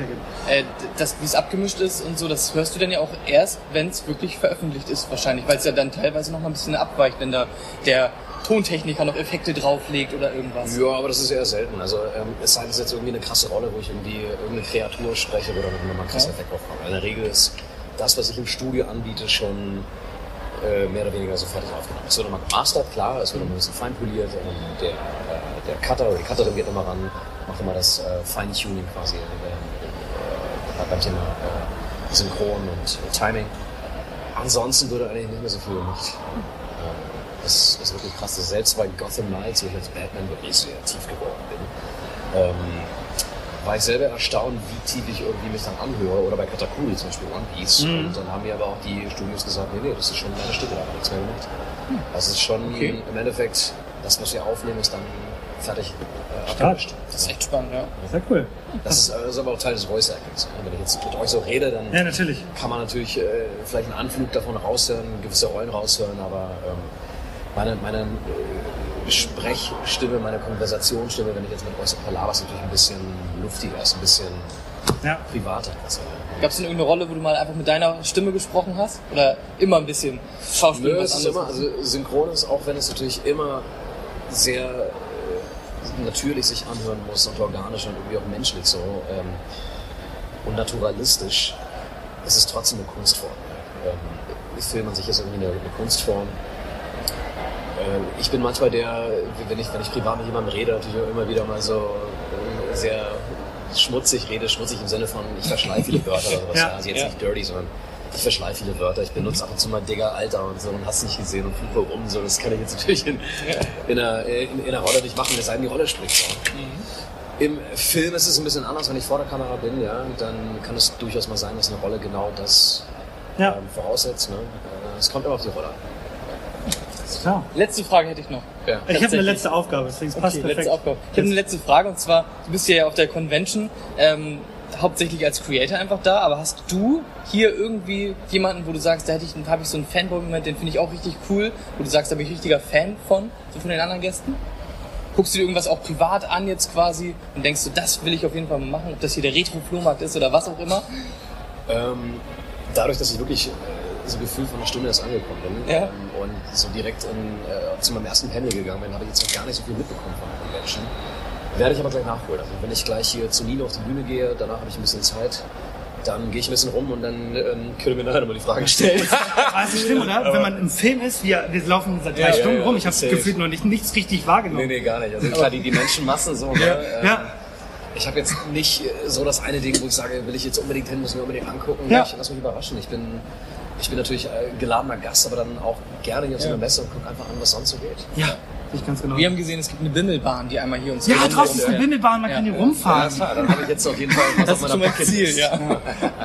Äh, das, wie es abgemischt ist und so, das hörst du dann ja auch erst, wenn es wirklich veröffentlicht ist, wahrscheinlich, weil es ja dann teilweise noch mal ein bisschen abweicht, wenn da der Tontechniker noch Effekte drauflegt oder irgendwas. Ja, aber das ist eher selten. Also ähm, es sei denn, es ist jetzt irgendwie eine krasse Rolle, wo ich irgendwie irgendeine Kreatur spreche, wo dann nochmal ein krasser Ja. Effekt kommt. In der Regel ist das, was ich im Studio anbiete, schon äh, mehr oder weniger so fertig aufgenommen. Es wird nochmal gemastert, klar, es wird nochmal ein bisschen feinpoliert. Ähm, der, äh, der Cutter oder die Cutterin geht nochmal ran, macht nochmal das äh, Feintuning quasi äh, äh, beim Thema äh, Synchron und äh, Timing. Ansonsten würde eigentlich nicht mehr so viel gemacht. Das ist wirklich krass. Selbst bei Gotham Knights, wo ich als Batman wirklich sehr tief geworden bin, ähm, war ich selber erstaunt, wie tief ich irgendwie mich dann anhöre. Oder bei Katakuri zum Beispiel One Piece. Mhm. Und dann haben mir aber auch die Studios gesagt, nee, nee, das ist schon meine Stimme, da haben wir nichts mehr gemacht. Das ist schon Okay. im Endeffekt, das, was wir aufnehmen, ist dann fertig äh, abgemischt. Das ist echt spannend, ja. Sehr cool. Das ist, äh, das ist aber auch Teil des Voice Actings. Wenn ich jetzt mit euch so rede, dann Ja, natürlich. kann man natürlich äh, vielleicht einen Anflug davon raushören, gewisse Rollen raushören, aber ähm, meine, meine Sprechstimme, meine Konversationsstimme, wenn ich jetzt mit euch so ist natürlich ein bisschen luftiger, ist ein bisschen Ja. privater. Also, Gab es denn irgendeine Rolle, wo du mal einfach mit deiner Stimme gesprochen hast? Oder immer ein bisschen Schauspiel Nö, was es ist immer, anderes? also synchron ist, auch wenn es natürlich immer sehr äh, natürlich sich anhören muss und organisch und irgendwie auch menschlich so ähm, und naturalistisch, es ist trotzdem eine Kunstform. Ähm, Film an sich ist irgendwie eine, eine Kunstform. Äh, ich bin manchmal der, wenn ich, wenn ich privat mit jemandem rede, natürlich auch immer wieder mal so äh, sehr schmutzig rede, schmutzig im Sinne von, ich verschleife viele Wörter oder sowas. Ja. Also jetzt Ja. nicht dirty, sondern ich verschleife viele Wörter. Ich benutze ab und zu mal Digger, Alter und so und hast nicht gesehen und fluche rum. So, das kann ich jetzt natürlich in, in, einer, in, in einer Rolle nicht machen, es sei denn, die Rolle spricht so. Im Film ist es ein bisschen anders, wenn ich vor der Kamera bin, ja, dann kann es durchaus mal sein, dass eine Rolle genau das Ja. ähm, voraussetzt. Ne? Äh, Es kommt immer auf die Rolle an. Klar. Letzte Frage hätte ich noch. Ja. Ich habe eine letzte Aufgabe, deswegen passt Okay, perfekt. letzte Aufgabe. Ich habe eine letzte Frage und zwar, du bist ja auf der Convention ähm, hauptsächlich als Creator einfach da, aber hast du hier irgendwie jemanden, wo du sagst, da hätte ich, habe ich so einen Fanboy-Moment, den finde ich auch richtig cool, wo du sagst, da bin ich richtiger Fan von, so von den anderen Gästen? Guckst du dir irgendwas auch privat an jetzt quasi und denkst du, das will ich auf jeden Fall mal machen, ob das hier der Retro-Flohmarkt ist oder was auch immer? Ähm, dadurch, dass ich wirklich äh, so gefühlt von einer Stunde erst angekommen bin Ja. ähm, und so direkt in, äh, zu meinem ersten Panel gegangen bin, habe ich jetzt noch gar nicht so viel mitbekommen von der Convention. Werde ich aber gleich nachholen. Also wenn ich gleich hier zu Nino auf die Bühne gehe, danach habe ich ein bisschen Zeit, dann gehe ich ein bisschen rum und dann ähm, könnt ihr mir nachher nochmal die Frage stellen. <laughs> Ah, ist nicht schlimm, oder? Wenn man im Film ist, wir, wir laufen seit drei Ja, Stunden ja, rum, ich habe gefühlt noch nicht, nichts richtig wahrgenommen. Nee, nee, gar nicht. Also klar, die, die Menschenmassen so. Ne? Ähm, Ja. Ich habe jetzt nicht so das eine Ding, wo ich sage, will ich jetzt unbedingt hin, muss mir unbedingt angucken. Ja. Ich lass mich überraschen. Ich bin, ich bin natürlich äh, geladener Gast, aber dann auch gerne hier auf so einer Messe und guck einfach an, was sonst so geht. Ja, ich ganz genau. Wir haben gesehen, es gibt eine Bimmelbahn, die einmal hier uns Ja, Gelände draußen ist eine. Bimmelbahn, man Ja. kann hier Ja. Ja, rumfahren. klar, dann habe ich jetzt auf jeden Fall was Das auf ist meiner Bucket Ziel, ja.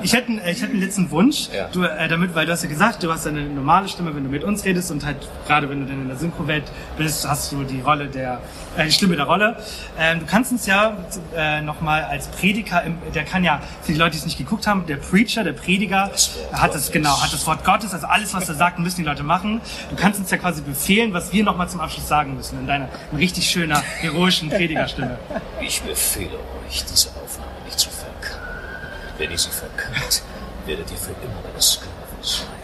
Ich hätte, ich hätte einen letzten Wunsch, Ja. du, äh, damit, weil du hast ja gesagt, du hast eine normale Stimme, wenn du mit uns redest und halt gerade wenn du dann in der Synchro-Welt bist, hast du die Rolle der, äh, die Stimme der Rolle. Ähm, du kannst uns ja äh, nochmal als Prediger, im, der kann ja, für die Leute, die es nicht geguckt haben, der Preacher, der Prediger, Wort hat das genau, hat das Wort Gottes, also alles, was er sagt, müssen die Leute machen. Du kannst uns ja quasi befehlen, was wir nochmal zum Abschluss sagen müssen, in deiner in richtig schöner, heroischen Predigerstimme. Ich befehle euch, diese Aufnahme nicht zu verkacken. Wenn ihr sie verkackt, werdet ihr für immer meine Sklaven sein.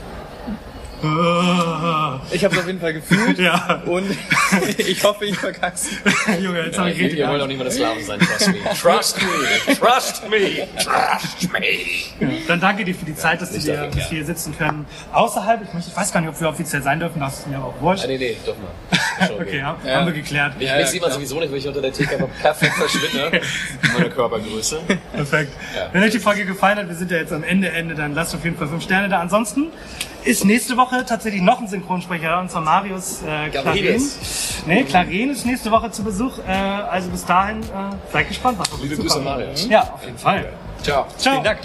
Ich habe es auf jeden Fall gefühlt. <laughs> Ja. Und <laughs> ich hoffe, ich verkack's. <laughs> Junge, jetzt habe ich Ihr, richtig ihr wollt auch nicht mehr das Sklaven sein, trust me. Trust me, trust me, trust me. Dann danke dir für die Zeit, dass, dafür, dass wir ja. hier sitzen können. Außerhalb, ich, möchte, ich weiß gar nicht, ob wir offiziell sein dürfen, das ist mir aber auch wurscht. Ah, nee, nee, doch mal. Okay, ja, Ja. haben wir geklärt. Mich, mich sieht man sowieso nicht, weil ich unter der Theke einfach perfekt verschwinde. Meine Körpergröße. Perfekt. Ja. Wenn euch die Folge gefallen hat, wir sind ja jetzt am Ende, Ende, dann lasst auf jeden Fall fünf Sterne da. Ansonsten ist nächste Woche tatsächlich noch ein Synchronsprecher und zwar Marius äh. Gavrides. Nee, Claren ist nächste Woche zu Besuch. Äh, also bis dahin, äh, seid gespannt, was auf Liebe Grüße. Marius. Ja, auf jeden Fall. Ciao. Ciao. Vielen Dank.